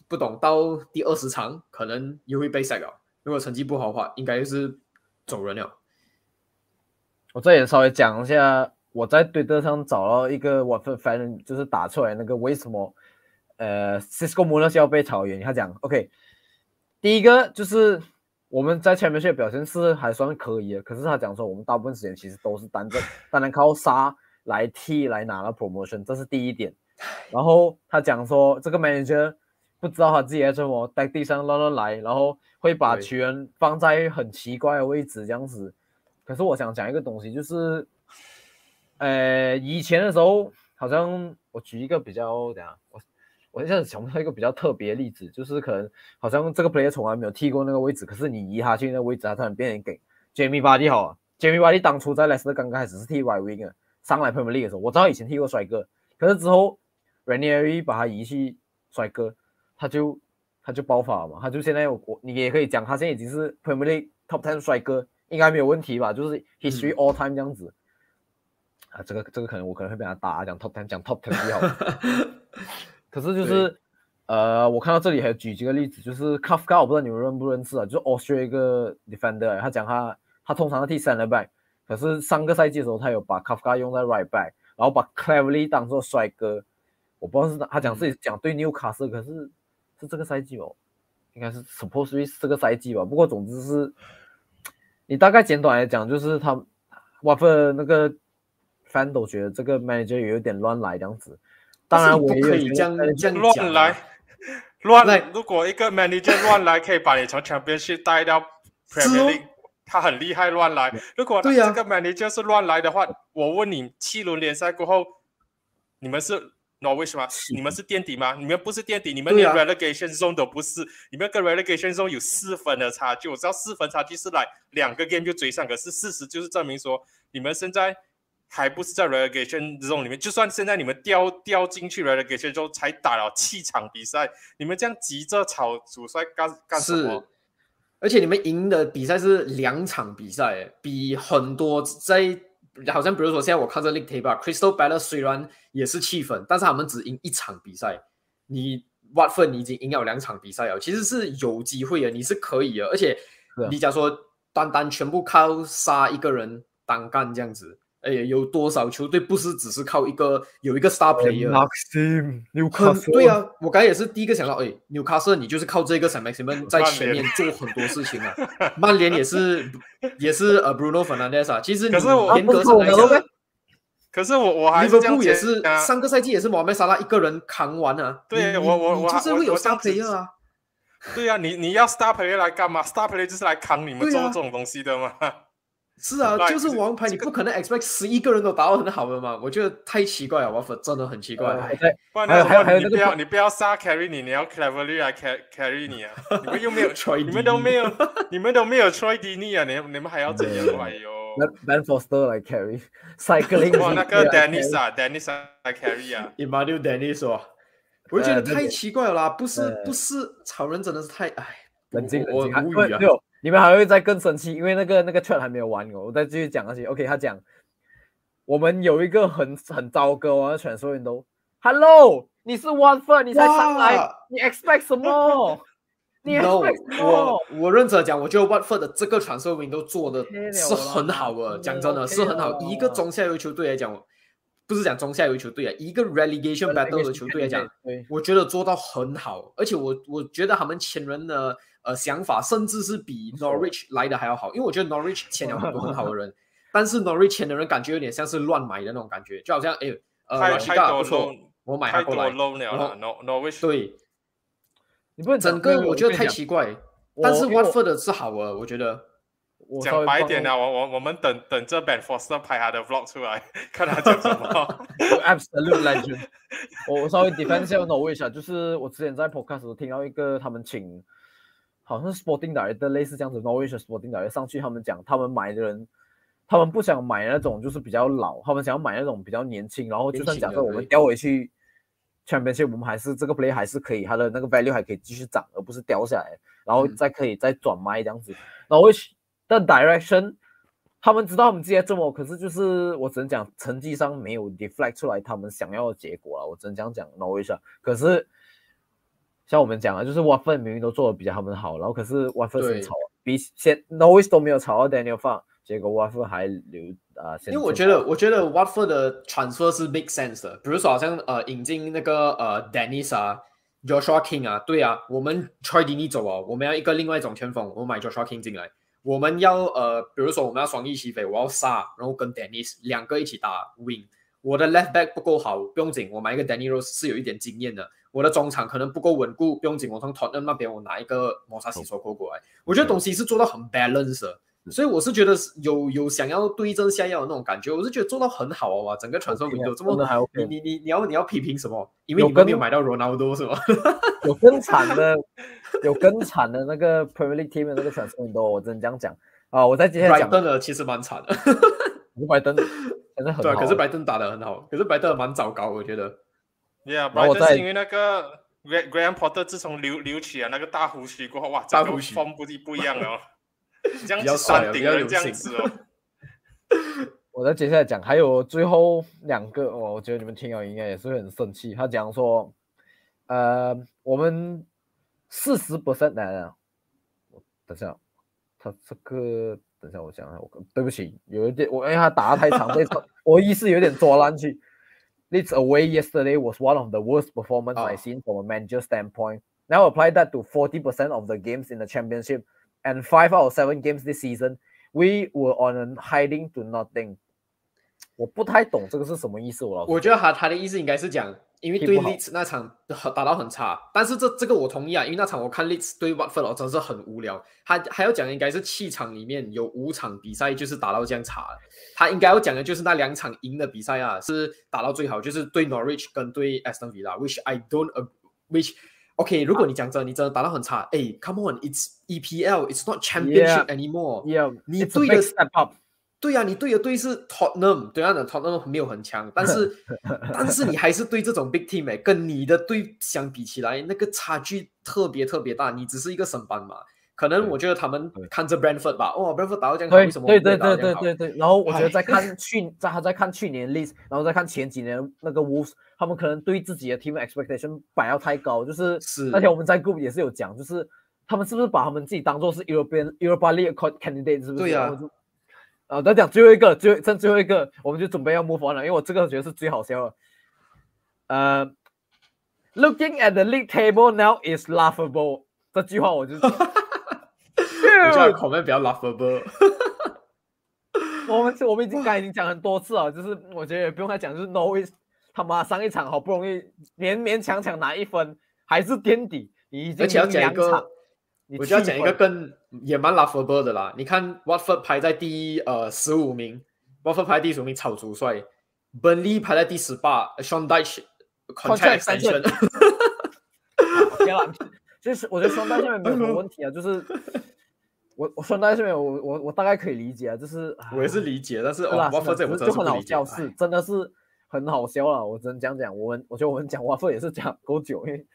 不懂到第二十场，可能又会被 s 了。如果成绩不好的话，应该就是走人了。我这里稍微讲一下，我在推特上找到一个 Watford fan，就是打出来那个为什么呃 Cisco m u n o z 要被炒原因。他讲 OK，第一个就是我们在 Championship 表现是还算可以的，可是他讲说我们大部分时间其实都是单正，单单靠杀来替来拿了 promotion，这是第一点。然后他讲说这个 manager 不知道他自己在什么，在地上乱乱来，然后会把对球员放在很奇怪的位置这样子。可是我想讲一个东西，就是，呃，以前的时候，好像我举一个比较，等下我我一下子想不到一个比较特别的例子，就是可能好像这个 player 从来没有踢过那个位置，可是你移他去那个位置，他突然变成给 Jamie Vardy 好了。Jamie Vardy 当初在 Leicester 刚开始是踢 right wing 的，上来 Premier League 的时候，我知道以前踢过帅哥，可是之后 Ranieri 把他移去帅哥，他就他就爆发了嘛，他就现在我我你也可以讲，他现在已经是 Premier League top ten 帅哥，应该没有问题吧？就是 history all time 这样子。啊，这个这个可能我可能会被他打，讲 top ten 讲 top ten 比较好。可是就是呃，我看到这里还有举几个例子，就是 Kafka，我不知道你们认不认识啊，就是 Austria 一个 defender，他讲他他通常是踢 center back，可是上个赛季的时候他有把 Kafka 用在 right back，然后把 Cleverly 当做帅哥。我不知道是他讲自己讲对 Newcastle，可是是这个赛季哦，应该是 supposedly 是这个赛季吧。不过总之是，你大概简短来讲，就是他 f e 那个 fan 都觉得这个 manager 有点乱来这样子。当然我也可以这样这样乱来，乱来如果一个 manager 乱来，可以把你从 Championship 带到 [laughs] Premier 哦 League，他很厉害，乱来。如果这个 manager 是乱来的话，我问你，七轮联赛过后，你们是 Norwich 吗？你们是垫底吗？你们不是垫底，你们连 relegation zone 都不是，你们跟 relegation zone 有四分的差距。我知道四分差距是来两个 game 就追上，可是事实就是证明说，你们现在还不是在 relegation zone 里面。就算现在你们掉掉进去 relegation zone，才打了七场比赛，你们这样急着炒主帅干干什是么？，而且你们赢的比赛是两场比赛，哎比很多在好像比如说现在我看这 League Table 啊 Crystal Palace 虽然也是气氛，但是他们只赢一场比赛。你 Watford 你已经赢了两场比赛了，其实是有机会的，你是可以的。而且你假如说单单全部靠杀一个人单干这样子，哎，有多少球队不是只是靠一个有一个 star player？Maxim，纽很卡斯对，啊，我刚才也是第一个想到，哎，纽卡斯尔你就是靠这个 Sam Maximan [laughs] 在前面做很多事情啊。曼联也是 [laughs] 也是呃 Bruno Fernandes 啊，其实你可是我严格上来讲啊不是我，可是我我还利是这样也是上个赛季也是莫梅沙拉一个人扛完啊。你对我我你我就是会有 star 子 player 啊。对呀、你你要 star player 来干嘛？star player 就是来扛你们做这种东西的嘛。是啊，就是王牌，你不可能 expect 十一个人都打到很好的嘛？我觉得太奇怪了，瓦弗真的很奇怪。还有还有还有那个要你不要杀 carry 你，你要 cleverly 来 carry carry 你啊！你们又没有 [laughs] Troy 你们都没有，你们都没有 Troy d i n y 啊！你你们还要怎样？哎呦，Ben Foster 来 carry [laughs] cycling，哇，那个 Dennis carry 啊，Dennis 来 carry 啊！Emmanuel Dennis 哦，我就觉得太奇怪了啦，不是呃不是，草人真的是太哎，冷静我冷静，我无语啊你们还会再更生气，因为那个那个 chat 还没有完哦，我再继续讲下去。OK，他讲我们有一个很很糟糕啊，选手员都 Hello，你是 One f o r 你才上来，你 expect 什么？[laughs] 你 No，expect 什么我？我认真地讲，我觉得 One Foot 的这个传授 window 做的是很好的，讲真的是很好。一个中下游球队来讲，不是讲中下游球队啊，一个 relegation battle 的球队来讲，我觉得做到很好，而且我我觉得他们签人的呃想法，甚至是比 Norwich 来的还要好，因为我觉得 Norwich 签了很多很好的人，[laughs] 但是 Norwich 签的人感觉有点像是乱买的那种感觉，就好像哎呃多不错我买太多他过来，loan 了然后，No Norwich 对，你不能整个我觉得太奇，怪，但是我因为我 Watford 的是好的，我觉得。我讲白一点啊，我我我们等等这 Ben Foster 拍他的 vlog 出来，[laughs] 看他讲什么。[laughs] absolute legend 我我稍微 defend 一下 Norwich 啊，就是我之前在 podcast 时候听到一个他们请好像是 Sporting Director 类似这样子 Norwich 的 Sporting Director 上去，他们讲他们买的人，他们不想买那种就是比较老，他们想要买那种比较年轻，然后就算假设我们调回去 Championship，我们还是这个 play 还是可以，它的那个 value 还可以继续涨，而不是掉下来，然后嗯再可以再转卖这样子。Norwich 的 direction 他们知道他们自己在这么，可是就是我只能讲成绩上没有 deflect 出来他们想要的结果了，我只能这样讲 Norwich 啊。可是像我们讲啊，就是 Watford 明明都做的比较他们好，然后可是 Watford 对先炒，比先 Norwich 都没有炒到 Daniel Fark，结果 Watford 还留啊、先因为我觉得，我觉得 Watford 的 transfer 是 make sense 的，比如说好像呃引进那个呃 Dennis 啊，Joshua King 啊，对啊，我们 Troy Deeney 走啊，我们要一个另外一种前锋，我们买 Joshua King 进来，我们要呃，比如说我们要双翼齐飞，我要杀，然后跟 Dennis 两个一起打 wing，我的 left back 不够好，不用紧，我买一个 Danny Rose 是有一点经验的，我的中场可能不够稳固，不用紧，我从 Tottenham 那边我拿一个摩萨西索过过来，我觉得东西是做到很 balance 的。所以我是觉得是有有想要对症下药的那种感觉，我是觉得做到很好啊！哇，整个传送 OK 啊 window 这么你你你你要你要批评什么？因为有你们没有买到 Ronaldo 是吗？[laughs] 有更惨的，有更惨的那个 Premier League team 的那个传送都，我只能这样讲啊！我在接下来讲 Brighton 的其实蛮惨的，五百登真的很对啊，可是 Brighton 打的很好，可是 Brighton 蛮糟糕，我觉得。Yeah，然后我是因为那个 Gra- Graham Potter 自从留留起了那个大胡须过后，哇，大胡须风不一不一样了哦，[laughs] 这样子山顶人这样型子哦。[laughs] 我再接下来讲，还有最后两个，哦，我觉得你们听了应该也是会很生气。他讲说，呃，我们四十 percent 的，我等一下，他这个等一下我讲一下，我对不起，有一点我因为他打的太长，这 [laughs] 我意思有点抓烂去。Leeds away yesterday was one of the worst performance I've Oh. seen from a manager standpoint. Now apply that to 40% of the games in the championship and five out of seven games this season. We were on a hiding to nothing. 我不太懂这个是什么意思，我老实我觉得他他的意思应该是讲， 因为对 Leeds 那场打到很差，但是这这个我同意啊，因为那场我看 Leeds 对 Watford 哦真是很无聊。他还要讲的应该是气场里面有五场比赛就是打到这样差，他应该要讲的就是那两场赢的比赛啊，是打到最好，就是对 Norwich 跟对 Aston Villa，which I don't ag- which OK，如果你讲真，你真的打到很差，哎，Come on，it's EPL，it's not Championship Yeah. anymore。Yeah, 你对的 step up. 对呀、你对的队是 Tottenham，对啊的 Tottenham 没有很强，但是 [laughs] 但是你还是对这种 big team 哎，跟你的队相比起来，那个差距特别特别大。你只是一个升班嘛，可能我觉得他们看着 Brentford 吧，哦，Brentford 打到这样为什么对对对？对对对，然后我觉得唉再看去，在他在看去年 list，然后再看前几年那个 Wolves，他们可能对自己的 team expectation 摆要太高，就是是而且我们在 group 也是有讲，就是他们是不是把他们自己当做是 European Europa League candidate，是不是？对呀然啊，再讲最后一个，最剩最后一个，我们就准备要 move on 了，因为我这个觉得是最好笑的。呃，Looking at the league table now is laughable，这句话我就，[laughs] 我叫口面比较 laughable。[laughs] 我们我们已经刚才已经讲很多次了，就是我觉得也不用再讲，就是 No is 他妈上一场好不容易勉勉强强拿一分，还是垫底，你已经讲一两场我就要讲一个七分更也蛮 laughable 的啦。你看 Watford 排在第呃十五名，Watford 排第十五名草主帅，Burnley 排在第十八，Sean Dyche Contract contract extension，OK 了，[laughs] 就是我觉得双单下面没有什么问题啊，就是我我双单下面我我我大概可以理解啊，就是我也是理解，但是我只是就很好笑，是真的是很好笑了。我只能讲讲，我们我觉得我们讲 Waffle 也是讲够久，因为还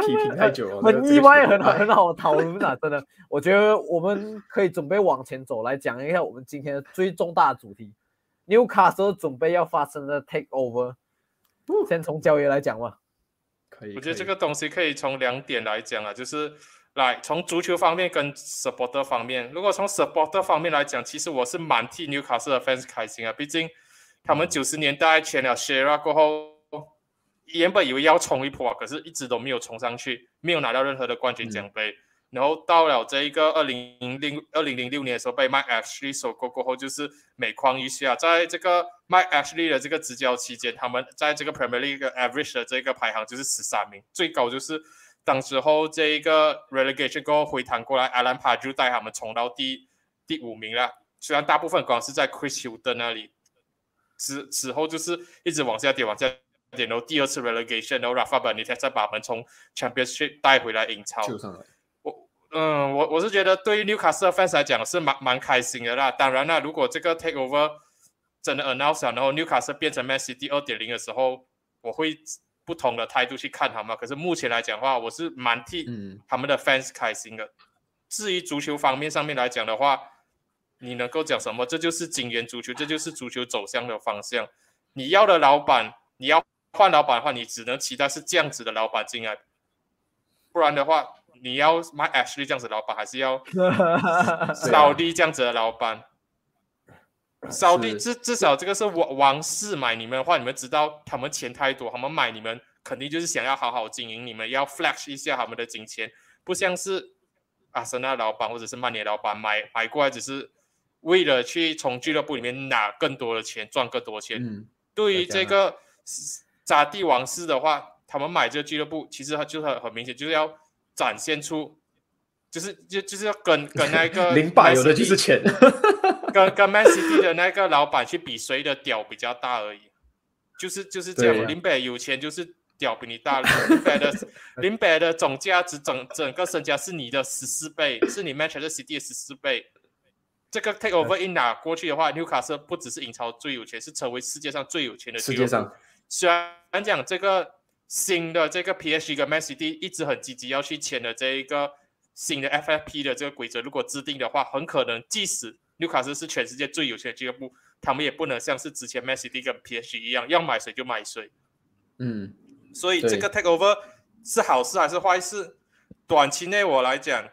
批评太久了很意外，很好很好讨论啊，[laughs] 真的。我觉得我们可以准备往前走，来讲一下我们今天的最重大的主题——纽卡斯尔准备要发生的 take over。先从交易来讲吧。可以。我觉得这个东西可以从两点来讲啊，就是来从足球方面跟 supporter 方面。如果从 supporter 方面来讲，其实我是蛮替纽卡斯的 fans 开心啊，毕竟他们九十年代签了 Shera 过后，原本以为要冲一波啊，可是一直都没有冲上去，没有拿到任何的冠军奖杯。然后到了这一个二零零二零零六年的时候，被 Mike Ashley 收购过后，就是每况愈下。在这个 Mike Ashley 的这个执教期间，他们在这个 Premier League average 的这个排行就是十三名，最高就是当时候这一个 relegation 过后回弹过来，Alan p a d r 带他们冲到第第五名了。虽然大部分光是在 Chris Hilton 那里，之之后就是一直往下跌，往下跌，然后第二次 relegation，然后 Rafa Benitez 再把他们从 Championship 带回来英超。我。嗯，我我是觉得对于 Newcastle fans 来讲是蛮蛮开心的啦。当然啦，如果这个 takeover 真的 announce 了，然后 Newcastle 变成 Man City 二点零的时候，我会不同的态度去看他们。可是目前来讲的话，我是蛮替嗯，他们的 fans 开心的。至于足球方面上面来讲的话，你能够讲什么？这就是金元足球，这就是足球走向的方向。你要的老板，你要换老板的话，你只能期待是这样子的老板进来，不然的话，你要买 Ashley 这样子的老板，还是要 [laughs] 扫地这样子的老板？扫地至至少这个是王王室买你们的话，你们知道他们钱太多，他们买你们肯定就是想要好好经营，你们要 flash 一下他们的金钱，不像是阿森纳老板或者是曼联老板买买过来只是为了去从俱乐部里面拿更多的钱，赚更多钱。嗯，对于这个扎地王室的话，他们买这个俱乐部，其实他就是很很明显，就是要展现出，就是就就是要跟跟那个 [laughs] 零百有的就是钱。跟跟 Man City 的那个老板去比谁的屌比较大而已，就是就是这样。林北有钱就是屌比你大，林北的 [laughs] 林北的总价值整整个身家是你的十四倍，是你 Manchester City 的十四倍。这个 takeover 一拿过去的话，纽卡斯不只是英超最有钱，是成为世界上最有钱的俱乐部。世界上虽然讲这个新的这个 PSG 跟 Man City 一直很积极要去签的这一个新的 FFP 的这个规则，如果制定的话，很可能即使纽卡斯是全世界最有钱的俱乐部，他们也不能像是之前 Man City 跟 PSG 一样，要买谁就买谁。嗯，所以这个 takeover 是好事还是坏事？短期内我来讲，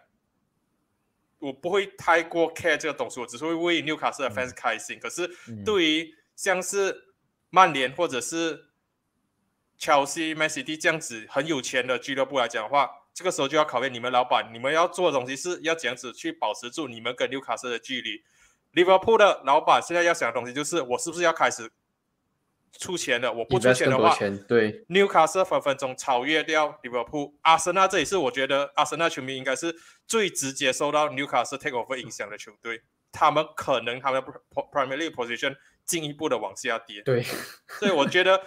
我不会太过 care 这个东西，我只是会为纽卡斯的 fans 开心。可是嗯对于像是曼联或者是 Chelsea、Man City 这样子很有钱的俱乐部来讲的话，这个时候就要考验你们老板，你们要做的东西是要怎样子去保持住你们跟纽卡斯的距离。Liverpool 的老板现在要想的东西就是，我是不是要开始出钱了？我不出钱的话，对，纽卡斯分分钟超越掉利物浦，阿森纳这也是我觉得阿森纳球迷应该是最直接受到纽卡斯 takeover 影响的球队，他们可能他们的 League position 进一步的往下跌，对，[laughs] 所以我觉得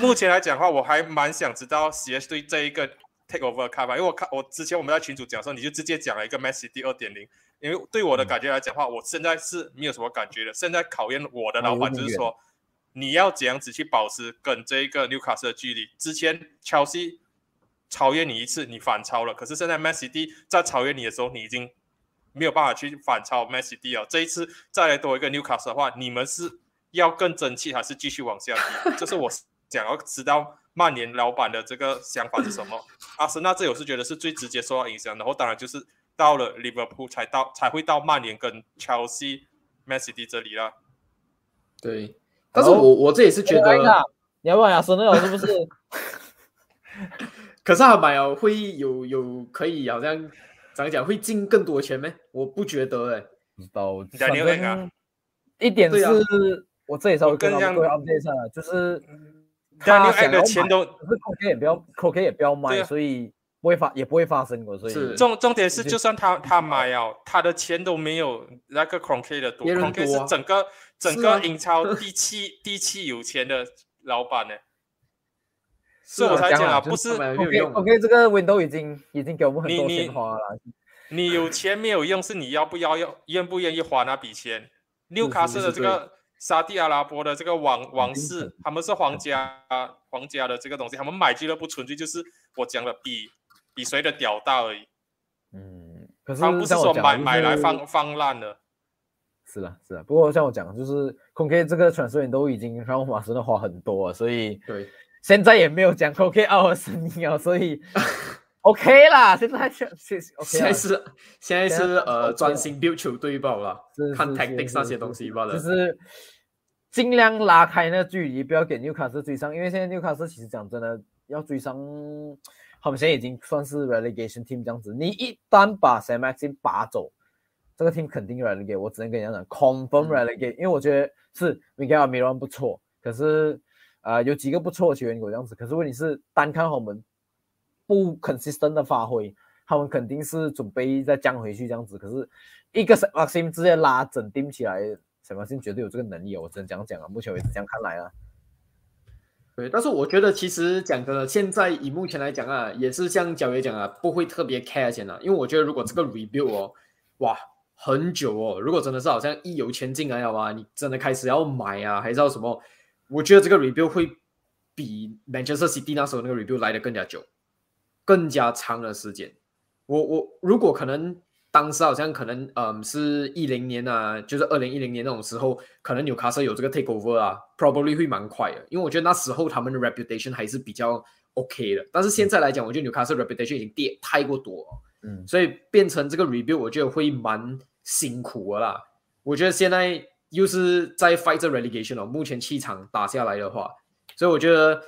目前来讲的话，我还蛮想知道 CS 对这一个 takeover 的看法，因为我看我之前我们在群主讲的时候，你就直接讲了一个 Messi 第二点零，因为对我的感觉来讲的话，我现在是没有什么感觉的，现在考验我的老板就是说。你要怎样子去保持跟这一个纽卡斯的距离？之前乔西超越你一次，你反超了，可是现在 Messi D 在超越你的时候，你已经没有办法去反超 Man City 了。这一次再来多一个纽卡斯的话，你们是要更争气，还是继续往下跌？[laughs] 这是我想要知道曼联老板的这个想法是什么。阿森纳这我是觉得是最直接受到影响，然后当然就是到了利物浦才到才会到曼联跟乔西。Man City 这里了。对，但是我我这也是觉得，你要不要亚森纳是不是？[laughs] 可是他买了会有有可以好像怎么讲会进更多钱吗？我不觉得哎，不知道。反正一点是，我这里稍微跟各位 update 一下，就是他想要钱都，可是 OK 也不要，OK 也不要卖，所以不会发也不会发生过。所以重重点是，就算他他买哦，他的钱都没有那个 Cronkey 的多，Cronkey 是整个整个英超第七第七有钱的老板呢。是我才讲啊，不是 OK OK，这个 window 已经已经给我们很多钱花了。你有钱没有用，是你要不要要愿不愿意花那笔钱？纽卡斯的这个沙地阿拉伯的这个王王室，他们是皇家皇家的这个东西，他们买俱乐部纯粹就是我讲的比比谁的屌大而已。嗯，可是他不是说买买来放放烂的。是啊是啊，不过像我讲，就是空 K 这个传说员都已经让马真的花很多了，所以对。现在也没有讲 OK 二声音哦，所以 [laughs] OK 啦。现在现现在是现在是呃专心 build 球队罢了，看 tactics 那些东西罢了。就是尽量拉开那个距离，不要给纽卡斯追上。因为现在纽卡斯其实讲真的，要追上，他们现在已经算是 relegation team 这样子。你一旦把 Sam Maxim 拔走，这个 team 肯定 relegate。我只能跟你讲，confirm relegate。因为我觉得是 Miguel Miron 不错，可是。啊，有几个不错的球员有这样子，可是问题是单看我们不 consistent 的发挥，他们肯定是准备再降回去这样子。可是一个 Maxim 直接拉整定起来，Maxim 绝对有这个能力哦，我只能这样讲啊。目前为止这样看来啊，对，但是我觉得其实讲的现在以目前来讲啊，也是像角爷讲啊，不会特别 care 钱啊，因为我觉得如果这个 rebuild 哦，哇，很久哦，如果真的是好像一有钱进来了啊，你真的开始要买啊，还是要什么？我觉得这个 rebuild 会比 Manchester City 那时候那个 rebuild 来的更加久，更加长的时间。我我如果可能，当时好像可能，嗯，是一零年啊，就是二零一零年那种时候，可能纽卡斯有这个 takeover 啊，probably 会蛮快的，因为我觉得那时候他们的 reputation 还是比较 OK 的。但是现在来讲，我觉得纽卡斯 reputation 已经跌太过多了，嗯，所以变成这个 rebuild 我觉得会蛮辛苦的啦。我觉得现在。又是在 fight relegation 哦，目前气场打下来的话，所以我觉得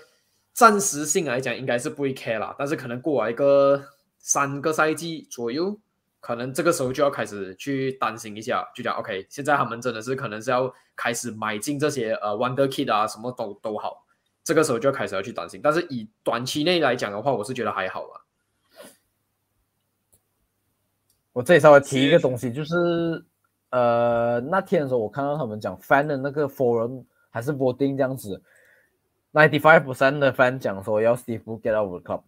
暂时性来讲应该是不会 care 啦。但是可能过来一个三个赛季左右，可能这个时候就要开始去担心一下，就讲 OK，现在他们真的是可能是要开始买进这些呃 Wonder Kid 啊，什么都都好，这个时候就要开始要去担心。但是以短期内来讲的话，我是觉得还好吧。我这里稍微提一个东西，就是。呃，那天的时候我看到他们讲 fan 的那个 forum 还是 voting 这样子，ninety five percent 的 fan 讲说要 Steve get out of the club，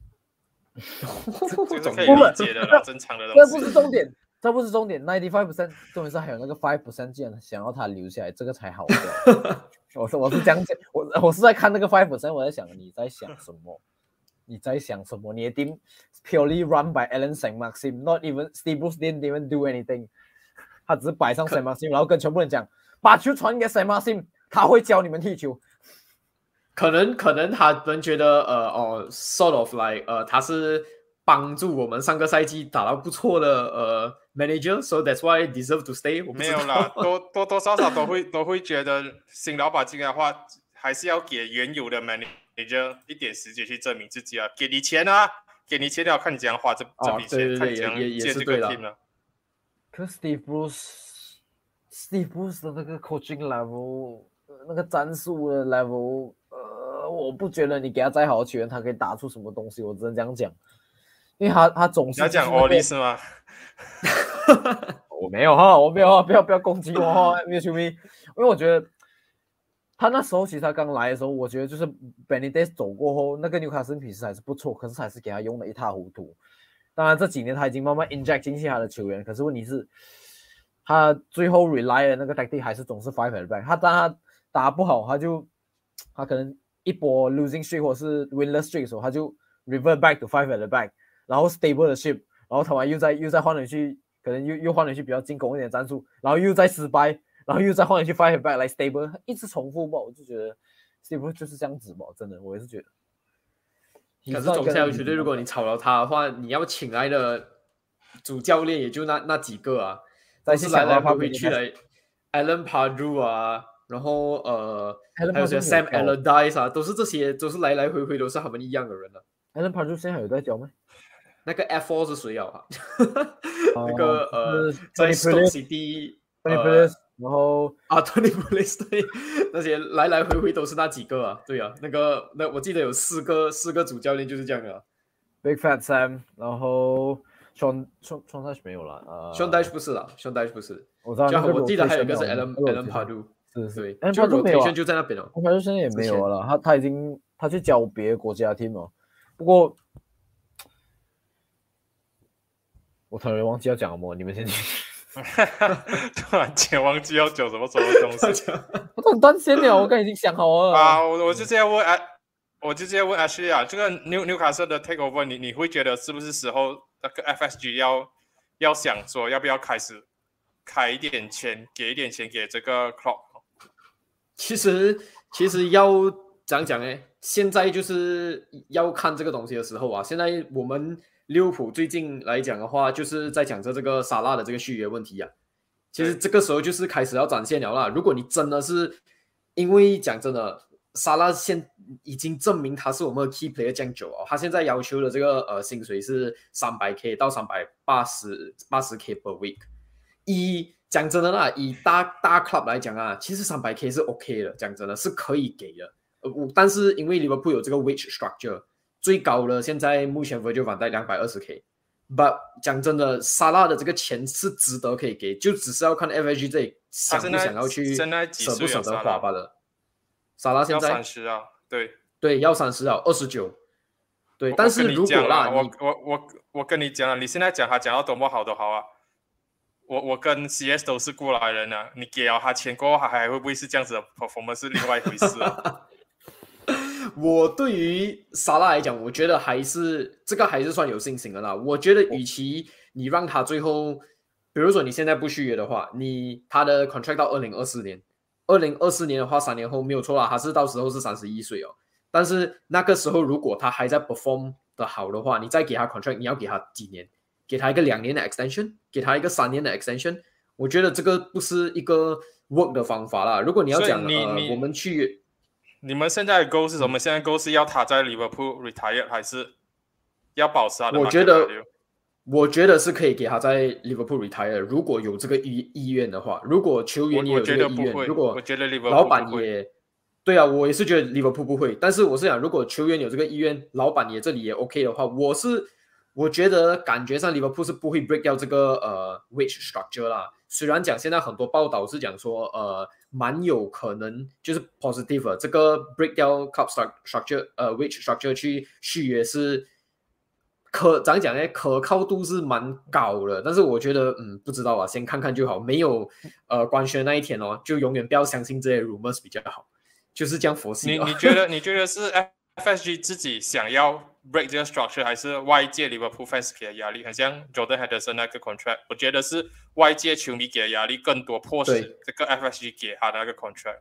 这可以理解的，正常的。这不是重点，这不是重点，ninety five percent 重点是还有那个 five percent 竟然想要他留下来，这个才好。我说我是讲解，我我是在看那个 five percent，我在想你在想什么？你在想什么？你的 team purely run by Alan Saint Maxim，not even Steve Bruce didn't even do anything。他只是摆上 Sam Sim，然后跟全部人讲，把球传给 Sam Sim，他会教你们踢球。可能可能他们觉得呃哦，sort of like 呃，他是帮助我们上个赛季打到不错的呃 manager，so that's why deserve to stay。没有啦，多多多少少都会 [laughs] 都会觉得新老板进来的话，还是要给原有的 manager 一点时间去证明自己啊，给你钱啊，给你钱要看你怎样花这这笔钱，看你怎样借这个 team 啊。可 Steve Bruce，Steve Bruce 的那个 coaching level，那个战术的 level，呃，我不觉得你给他再好的球员，他可以打出什么东西。我只能这样讲，因为他他总是要讲奥利是吗？[laughs] 我没有哈，我没有哈，不要不要攻击我哈，没有球迷。因为我觉得他那时候其实他刚来的时候，我觉得就是 Benitez 走过后，那个纽卡斯皮斯还是不错，可是还是给他用的一塌糊涂。当然这几年他已经慢慢 inject 进去他的球员，可是问题是，他最后 rely 的那个 tactic 还是总是 five at back。他当他打不好，他就他可能一波 losing streak 或是 winless streak 的时候，他就 revert back to five at back，然后 stable 的 ship，然后他完又再又再换回去，可能又又换回去比较进攻一点战术，然后又再失败，然后又再换回去 five at back 来 stable，一直重复吧，我就觉得 stable 就是这样子吧，真的，我也是觉得。可是总下游球队，如果你炒了他的话，你要请来的主教练也就那那几个啊，但是来来回回去来，Alan Pardew 啊，然后呃还有些 Sam Allardyce 啊，都是这些，都是来来回回都是他们一样的人了。Alan Pardew 现在有在教吗？那个 F four 是谁啊？[laughs] 哦那个呃，在 Stoke City 呃 Pulis，然后啊，Tony b l，[laughs] 那些来来回回都是那几个啊，对啊，那个那我记得有四个四个主教练就是这样的、啊、，Big Fat Sam，然后 Sean Sean Dash 没有了，啊，Sean Dash 不是了，Sean Dash 不是，我知道，我记得还有一个是 Alan Alan Padu，是是，Alan Padu 没，就在那边了，Alan Padu 现在也没有了，他他已经他去教别的国家 team 了，不过。我突然忘记要讲什么，你们先听。[laughs] 突然间忘记要讲什么什么东西 [laughs] 我都很担心了，我刚才已经想好了。啊！我我就这样问啊，我就这样问 Ashley 啊，这个纽纽卡斯的 takeover，你你会觉得是不是时候那个 FSG 要要想说要不要开始开一点钱，给一点钱给这个 club？其实其实要讲讲哎，现在就是要看这个东西的时候啊。现在我们利物浦最近来讲的话，就是在讲着这个沙拉的这个续约问题啊。其实这个时候就是开始要展现了啦。如果你真的是因为讲真的，沙拉现已经证明他是我们的 key player 这样久哦，他现在要求的这个呃薪水是三百 k 到三百八十八十 k per week。一讲真的啦，以大大 club 来讲啊，其实三百 k 是 OK 的，讲真的是可以给的。呃，我但是因为 Liverpool 有这个 wage structure，最高的现在目前 Virgil 两百二十 k。But 讲真的，沙拉的这个钱是值得可以给，就只是要看 FHG 这里想不现在想要去现在几舍不舍得花罢了。沙拉现要在三十啊，对。对要三十啊，二十九。对，但是如果啦，我我我我跟你讲了，你现在讲他讲到多么好都好啊。我我跟 CS 都是过来人啊，你给了他钱过后，他还会不会是这样子的 performance 是另外一回事啊。[laughs] 我对于沙拉来讲，我觉得还是这个还是算有信心的啦。我觉得，与其你让他最后，比如说你现在不续约的话，你他的 contract 到二零二四年，二零二四年的话，三年后没有错啦，他是到时候是三十一岁哦。但是那个时候如果他还在 perform 的好的话，你再给他 contract，你要给他几年？给他一个两年的 extension，给他一个三年的 extension，我觉得这个不是一个 work 的方法啦。如果你要讲呃，你你我们去你们现在的 goal 是什么？现在 goal 是要他在 Liverpool retire，还是要保持他的我觉得，我觉得是可以给他在 Liverpool retire，如果有这个意意愿的话，如果球员也有这个意愿，如果我觉得老板也对啊，我也是觉得 Liverpool 不会，但是我是想，如果球员有这个意愿，老板也这里也 OK 的话，我是我觉得感觉上 Liverpool 是不会 break 掉这个呃 wage structure 啦。虽然讲现在很多报道是讲说呃蛮有可能就是 positive 的这个 break 掉 club structure 呃 which structure 去续约是可怎样讲呢？可靠度是蛮高的，但是我觉得嗯不知道啊，先看看就好，没有呃官宣那一天哦，就永远不要相信这些 rumors 比较好，就是这样佛系、哦。你你觉得 [laughs] 你觉得是 FSG 自己想要 break 这个 structure，还是外界 Liverpool fans 给的压力？很像 Jordan Henderson 那个 contract，我觉得是外界球迷给的压力更多，迫使对这个 FSG 给他的那个 contract。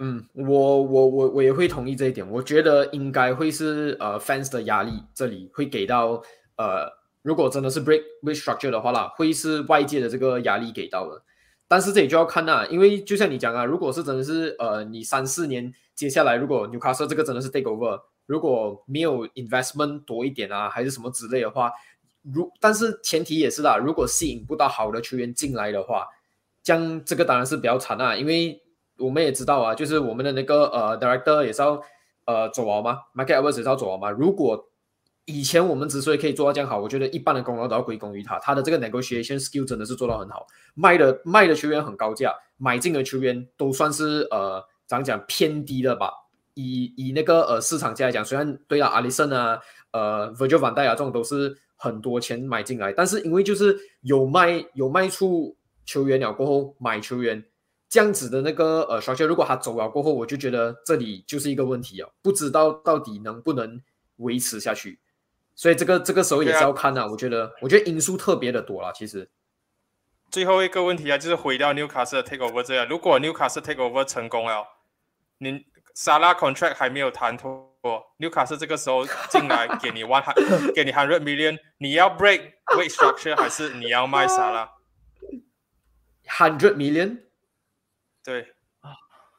嗯，我我我我也会同意这一点。我觉得应该会是呃 fans 的压力，这里会给到呃，如果真的是 break break structure 的话啦，会是外界的这个压力给到的。但是这也就要看啦，因为就像你讲啊，如果是真的是呃，你三四年接下来，如果 Newcastle 这个真的是 take over，如果没有 investment 多一点啊，还是什么之类的话，如但是前提也是啦，如果吸引不到好的球员进来的话，这这个当然是比较惨啊，因为我们也知道啊，就是我们的那个呃 director 也是要呃走完嘛，Market Edwards 也是要走完嘛。如果以前我们之所以可以做到这样好，我觉得一半的功劳都要归功于他，他的这个 negotiation skill 真的是做到很好，卖的卖的球员很高价，买进的球员都算是呃怎样讲偏低的吧。以以那个呃市场价来讲，虽然对啊，阿里森啊，呃 Virgil van Dijk 啊这种都是很多钱买进来，但是因为就是有卖有卖出球员了过后买球员。这样子的那个呃我觉得如果他走了过后，我就觉得这里就是一个问题啊，不知道到底能不能维持下去。所以这个这个时候也是要看啊，我觉得我觉得因素特别的多了，其实。最后一个问题啊，就是回到 Newcastle takeover 这样，如果 Newcastle takeover 成功了，你沙拉 contract 还没有谈妥，Newcastle 这个时候进来给你 one 给你 hundred million，你要 break weight structure 还是你要卖沙拉？hundred million，对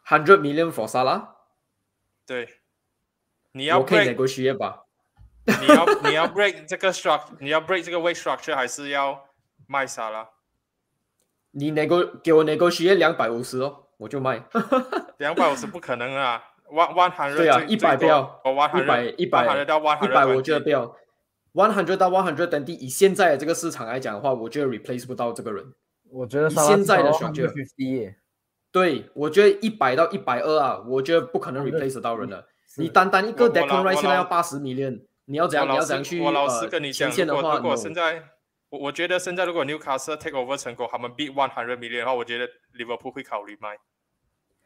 ，hundred million for Salah，对，你要我可以 break，negotiate 吧？你要你要 break 这个 struct，你要 break 这个 weight structure，还是要卖沙拉？你 nego 给我 negotiate 两百五十哦，我就卖。两百五十不可能啊，one one hundred 对啊，一百不要，哦，one 一百 hundred 一百 hundred 到 one 一 hundred，百我觉得不要。One hundred 到 one hundred 等地，以现在的这个市场来讲的话，我觉得 replace 不到这个人。我觉得现在的 structure，对，我觉得一百到一百二啊，我觉得不可能 replace 得到人的。你单单一个我我 Declan 老 Rice 我老现在要八十 million，你要怎样？你我要怎样去我老实呃跟你讲，如果如果现在我我觉得现在如果 Newcastle take over 成功，他们 beat one hundred million 的话，我觉得 Liverpool 会考虑卖。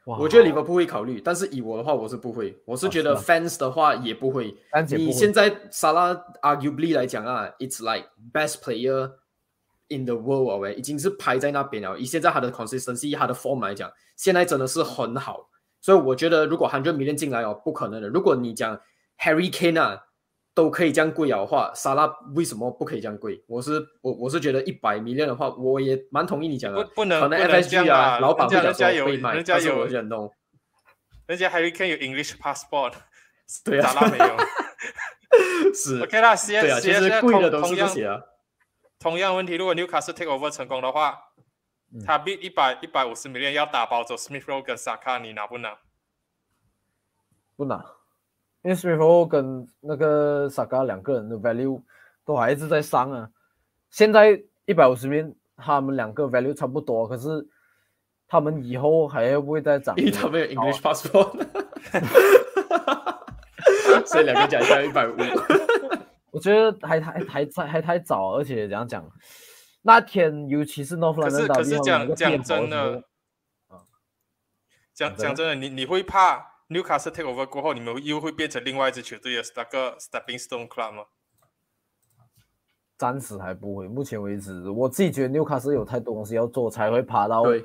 我觉得利物浦会考虑，但是以我的话，我是不会。我是觉得 fans 的话也不会。你现在萨拉 arguably 来讲啊，it's like best player in the world 了喂，已经是排在那边了。以现在他的 consistency、他的 form 来讲，现在真的是很好。所以我觉得，如果 hundred million 进来哦，不可能的。如果你讲 Harry Kane 啊，都可以这样贵了的话，沙拉为什么不可以这样贵？我是我我是觉得一百 million 的话，我也蛮同意你讲的。不不能可能 FSG 啊啊，老板会讲人家人家有说会卖，人家有。人家 Harry Kane 有 English passport，对啊扎拉没有。[laughs] 是 OK 啦，现对啊，其实贵的都是这些啊。同样问题，如果 Newcastle take over 成功的话，嗯他 beat 一百一百五十 million 要打包走 Smith Rowe 跟 Saka，你拿不拿？不拿，因为 Smith 跟那个 Saka 两个人的 value 都还是在上啊。现在一百五十名，他们两个 value 差不多，可是他们以后还会不会再涨？因为他们有 English passport，[laughs] 所以两个加起来一百五。我觉得还还还在还太早，而且怎样讲，那天尤其是 North 可是 London 可是 derby 讲他们两个讲变跑真的时候，讲真的讲讲真的，你你会怕 Newcastle take over 过后，你们又会变成另外一支球队的那个 Stepping Stone Club 吗？暂时还不会。目前为止，我自己觉得纽卡斯有太多东西要做，才会爬到。对，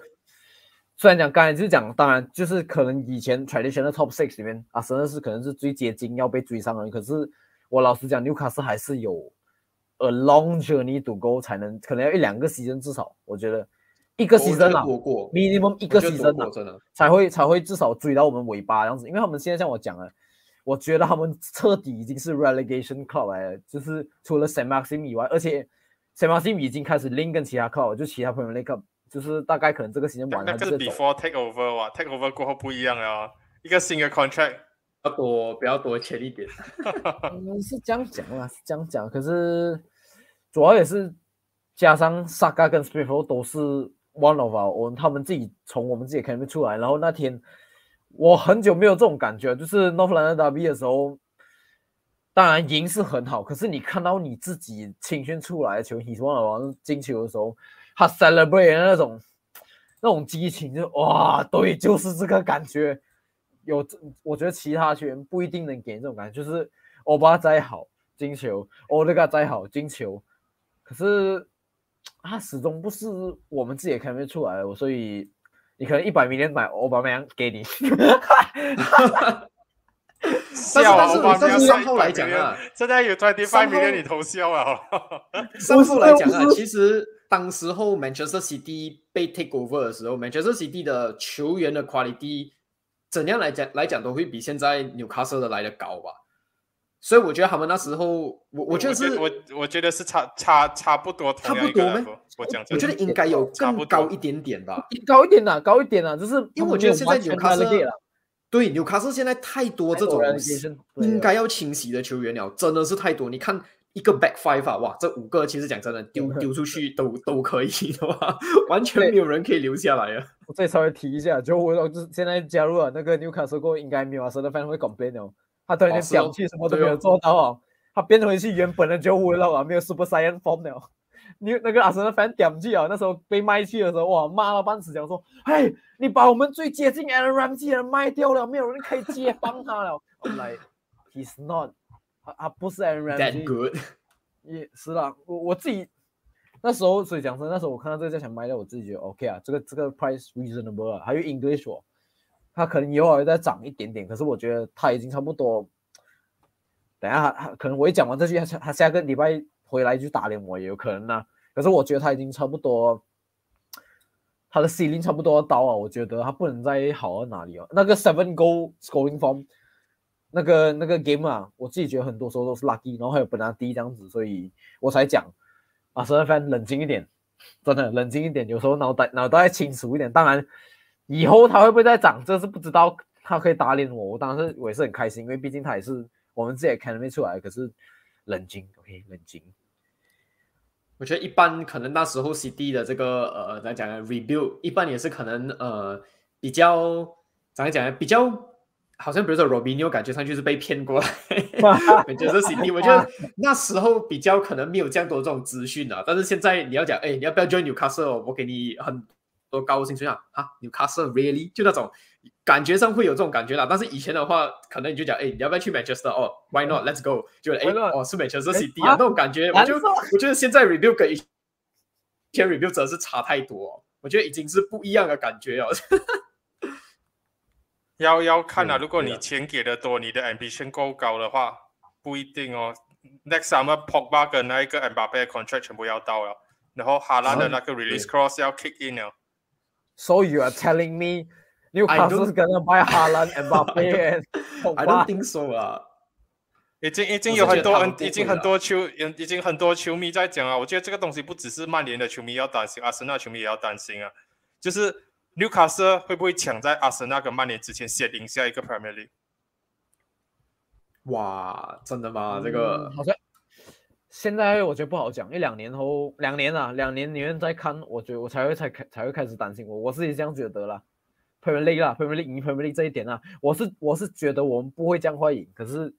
虽然讲刚才就是讲，当然就是可能以前 traditional top six 里面啊，真的是可能是最接近要被追上的人。可是我老实讲，纽卡斯还是有 a long journey to go 才能，可能要一两个 season 至少，我觉得一个我觉 season 啊得多过，minimum 一个我觉得多 season 啊，真的。才会才会至少追到我们尾巴这样子。因为他们现在像我讲了，我觉得他们彻底已经是 relegation club 来了，就是除了 Saint Maxim 以外，而且 Saint Maxim 已经开始 link 跟其他 club，就其他 Premier League club，就是大概可能这个时间那那个是 before take over 哇，take over 过后不一样了哦，一个新的 contract。要多不要多钱一点。[laughs] 嗯，是这样讲啊，是这样讲。可是主要也是加上 Saka 跟 s p r i t 都是 one of our own，他们自己从我们自己 academy 出来。然后那天我很久没有这种感觉，就是 North London Derby 的时候，当然赢是很好，可是你看到你自己青训出来的球，He's one of our 进球的时候，他 celebrate 的那种那种激情就，哇，对，就是这个感觉。有，我觉得其他球员不一定能给这种感觉，就是欧巴再好进球，欧德嘎再好进球，可是他 [tsk] 始终不是我们自己看不出来的，所以你可能一百米连买欧巴梅扬给你，笑啊！但是但是不要上后来讲啊，现在有 twenty 上 five 后 million 你偷笑啊！[laughs] 上后来讲啊其实当时候 Manchester City 被 take over 的时候，Manchester City 的球员的 quality 怎样来讲来讲都会比现在 Newcastle 的来的高吧。所以我觉得他们那时时候，我我觉得是，我我觉得是差差差不多差不多咩？level，我讲真的。我觉得应该有更高一点点吧。高一点呐，高一点呐，就是因为我觉得现在纽卡斯对，纽卡斯现在太多这种应该要清洗的球员了，真的是太多。你看一个 back five 啊，哇，这五个其实讲真的丢嗯丢出去都都可以的话，[laughs] 完全没有人可以留下来啊。我再稍微提一下，就我就是现在加入了那个纽卡斯过后，应该没有啊，谁的 fan 会 complain 哦，他突然间哦是哦屌气什么都没有做到哦，他变回去原本的九五了啊，没有 Super Saiyan form 了。[laughs] 你那个阿森纳 fan 屌气啊，那时候被卖去的时候，哇，骂了半死，讲说，嘿，你把我们最接近 Aaron Ramsey 的人卖掉了，没有人可以接帮他了。[laughs] 我来，He's not，他他不是 Aaron That Ramsey，good，[laughs] 也是啦，我我自己那时候，所以讲真，那时候我看到这个价钱卖掉，我自己觉得 OK 啊，这个这个 price reasonable 啊，还有 English 哦，它可能以后还会再涨一点点，可是我觉得它已经差不多。等下他可能我一讲完这句，他下他下个礼拜回来就打脸我也有可能呐、可是我觉得他已经差不多他的 ceiling 差不多到啊，我觉得他不能再好到哪里哦。那个 seven goal scoring form，那个那个 game 啊，我自己觉得很多时候都是 lucky，然后还有本拉低这样子，所以我才讲啊，十二分冷静一点，真的冷静一点，有时候脑袋脑袋清楚一点。当然，以后他会不会再涨，这是不知道。他可以打脸我，我当时我也是很开心，因为毕竟他也是我们自己 academy 出来，可是冷静，OK，冷静。我觉得一般可能那时候 CD 的这个呃，怎样讲 review 一般也是可能呃比较怎样讲呢比较好像比如说 Robinho 感觉上去是被骗过来，[laughs] 就是 CD，我觉得那时候比较可能没有这样多这种资讯啊。但是现在你要讲，哎，你要不要 join Newcastle？我给你很多高薪，就像啊，Newcastle really 就那种。感觉上会有这种感觉啦，但是以前的话，可能你就讲，哎，你要不要去 Manchester？哦，Why not？Let's go！就哎，哦，是 Manchester City 啊，那种感觉，我就我觉得现在 review 跟以前 review 真的是差太多，我觉得已经是不一样的感觉哦。要要看啊，如果你钱给的多，你的 ambition 够高的话，不一定哦。Next summer Pogba 跟那一个 Mbappe contract 全部要到了，然后哈兰的那个 release cross 要 kick in 了。So you are telling me? Newcastle is gonna buy Haaland and Mbappe. I don't think so 啊。已经已经有很多人，已经很多球，已经很多球迷在讲啊。我觉得这个东西不只是曼联的球迷要担心，阿森纳球迷也要担心啊。就是 Newcastle 会不会抢在阿森纳跟曼联之前先赢下一个 Premier League？哇，真的吗？这个好像现在我觉得不好讲，一两年后，两年啊，两年里面再看，我觉得我才会才开才会开始担心。我我自己这样觉得啦。Premier League 啦，Premier League 赢 Premier League 这一点啊，我是我是觉得我们不会这样会赢，可是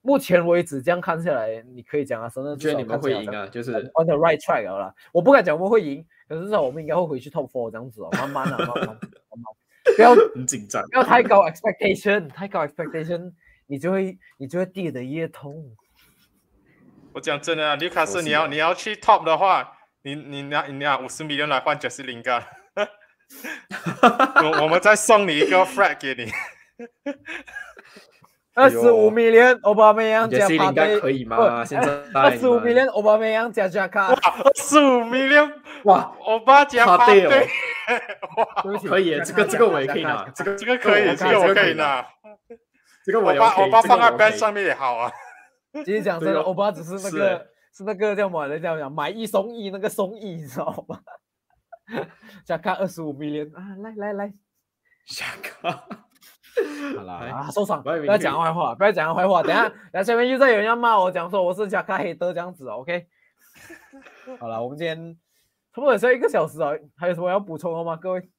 目前为止这样看下来，你可以讲啊，真的觉得你们会赢啊，就是 on the right track 了。我不敢讲我们会赢，可是至少我们应该会回去 top four 这样子哦，慢慢啊，慢慢慢慢，不要 [laughs] 很紧张，不要太高 expectation，太高 expectation，你就会你就会跌得越痛。我讲真的啊，纽卡斯你要你要去 top 的话，你你拿你拿五十米元来换九十零个。[laughs] 我我们再送你一个 flag 给你，二十五米连奥巴梅扬加帕蒂可以吗？现在二十五米连奥巴梅扬加加卡，二十五米连哇，奥巴加帕蒂，哇，可以，这个这个我也可以拿，这个这个可以，这个我可以拿，这个我把欧巴放在 band 上面也好啊。其实讲真的，欧巴只是那个是那个叫什么？人家讲买一送一，那个送一，你知道吗？[laughs] 加卡二十五 million 啊！来来来，加卡，好啦啊，收场，不要讲坏话，不要讲坏话。等下，等下下面又再有人要骂我，讲说我是加卡黑的这样子，OK？[laughs] 好了，我们今天差不多剩一个小时啊，还有什么要补充的吗？各位？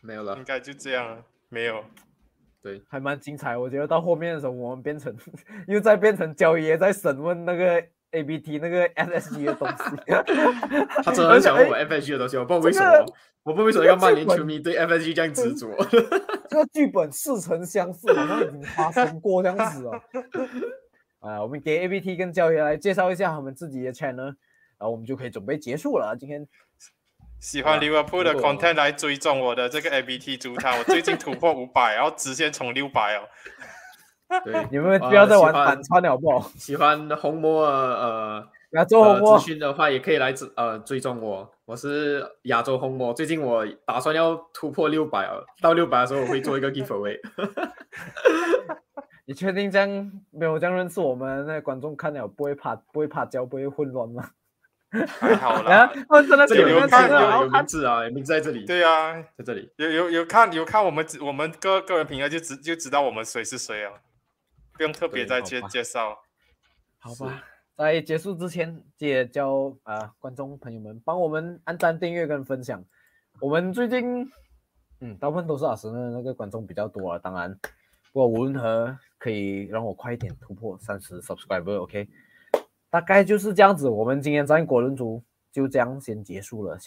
没有了，应该就这样，没有。对，还蛮精彩。我觉得到后面的时候，我们变成 [laughs] 又在变成焦爷在审问那个。A B T 那个 S S G 的东西，[laughs] 他真的很想问我 F S G 的东西，我不知道为什么，我不知道为什么要曼联球迷对 F S G 这样执着。这个剧本似曾相识，好像已经发生过这样子哦。[laughs] 啊，我们给 A B T 跟教爷来介绍一下他们自己的 channel，然后我们就可以准备结束了。今天喜欢 Liverpool 的 content 来追踪我的这个 MBT 主场，[laughs] 我最近突破五百，然后直线冲六百哦。对，[laughs] 你们不要再玩反穿了，好不好？喜欢红魔呃亚洲红魔资讯的话，也可以来追呃追踪我，我是亚洲红魔。最近我打算要突破六百哦，到六百的时候我会做一个 giveaway。[laughs] 你确定这样没有这样认识我们那观众看了不会怕不会怕焦不会混乱吗？还好啦，真的有有看有有名字啊，名字在这里。对啊，在这里有有有看有看我们我们个个人评价就知就知道我们谁是谁啊。不用特别再介介绍，好吧。在结束之前，记得叫啊观众朋友们帮我们按赞、订阅跟分享。我们最近，嗯，大部分都是阿神的那个观众比较多啊。当然，不过无论如何，可以让我快一点突破三十 subscriber，OK？大概就是这样子。我们今天在国伦族就这样先结束了。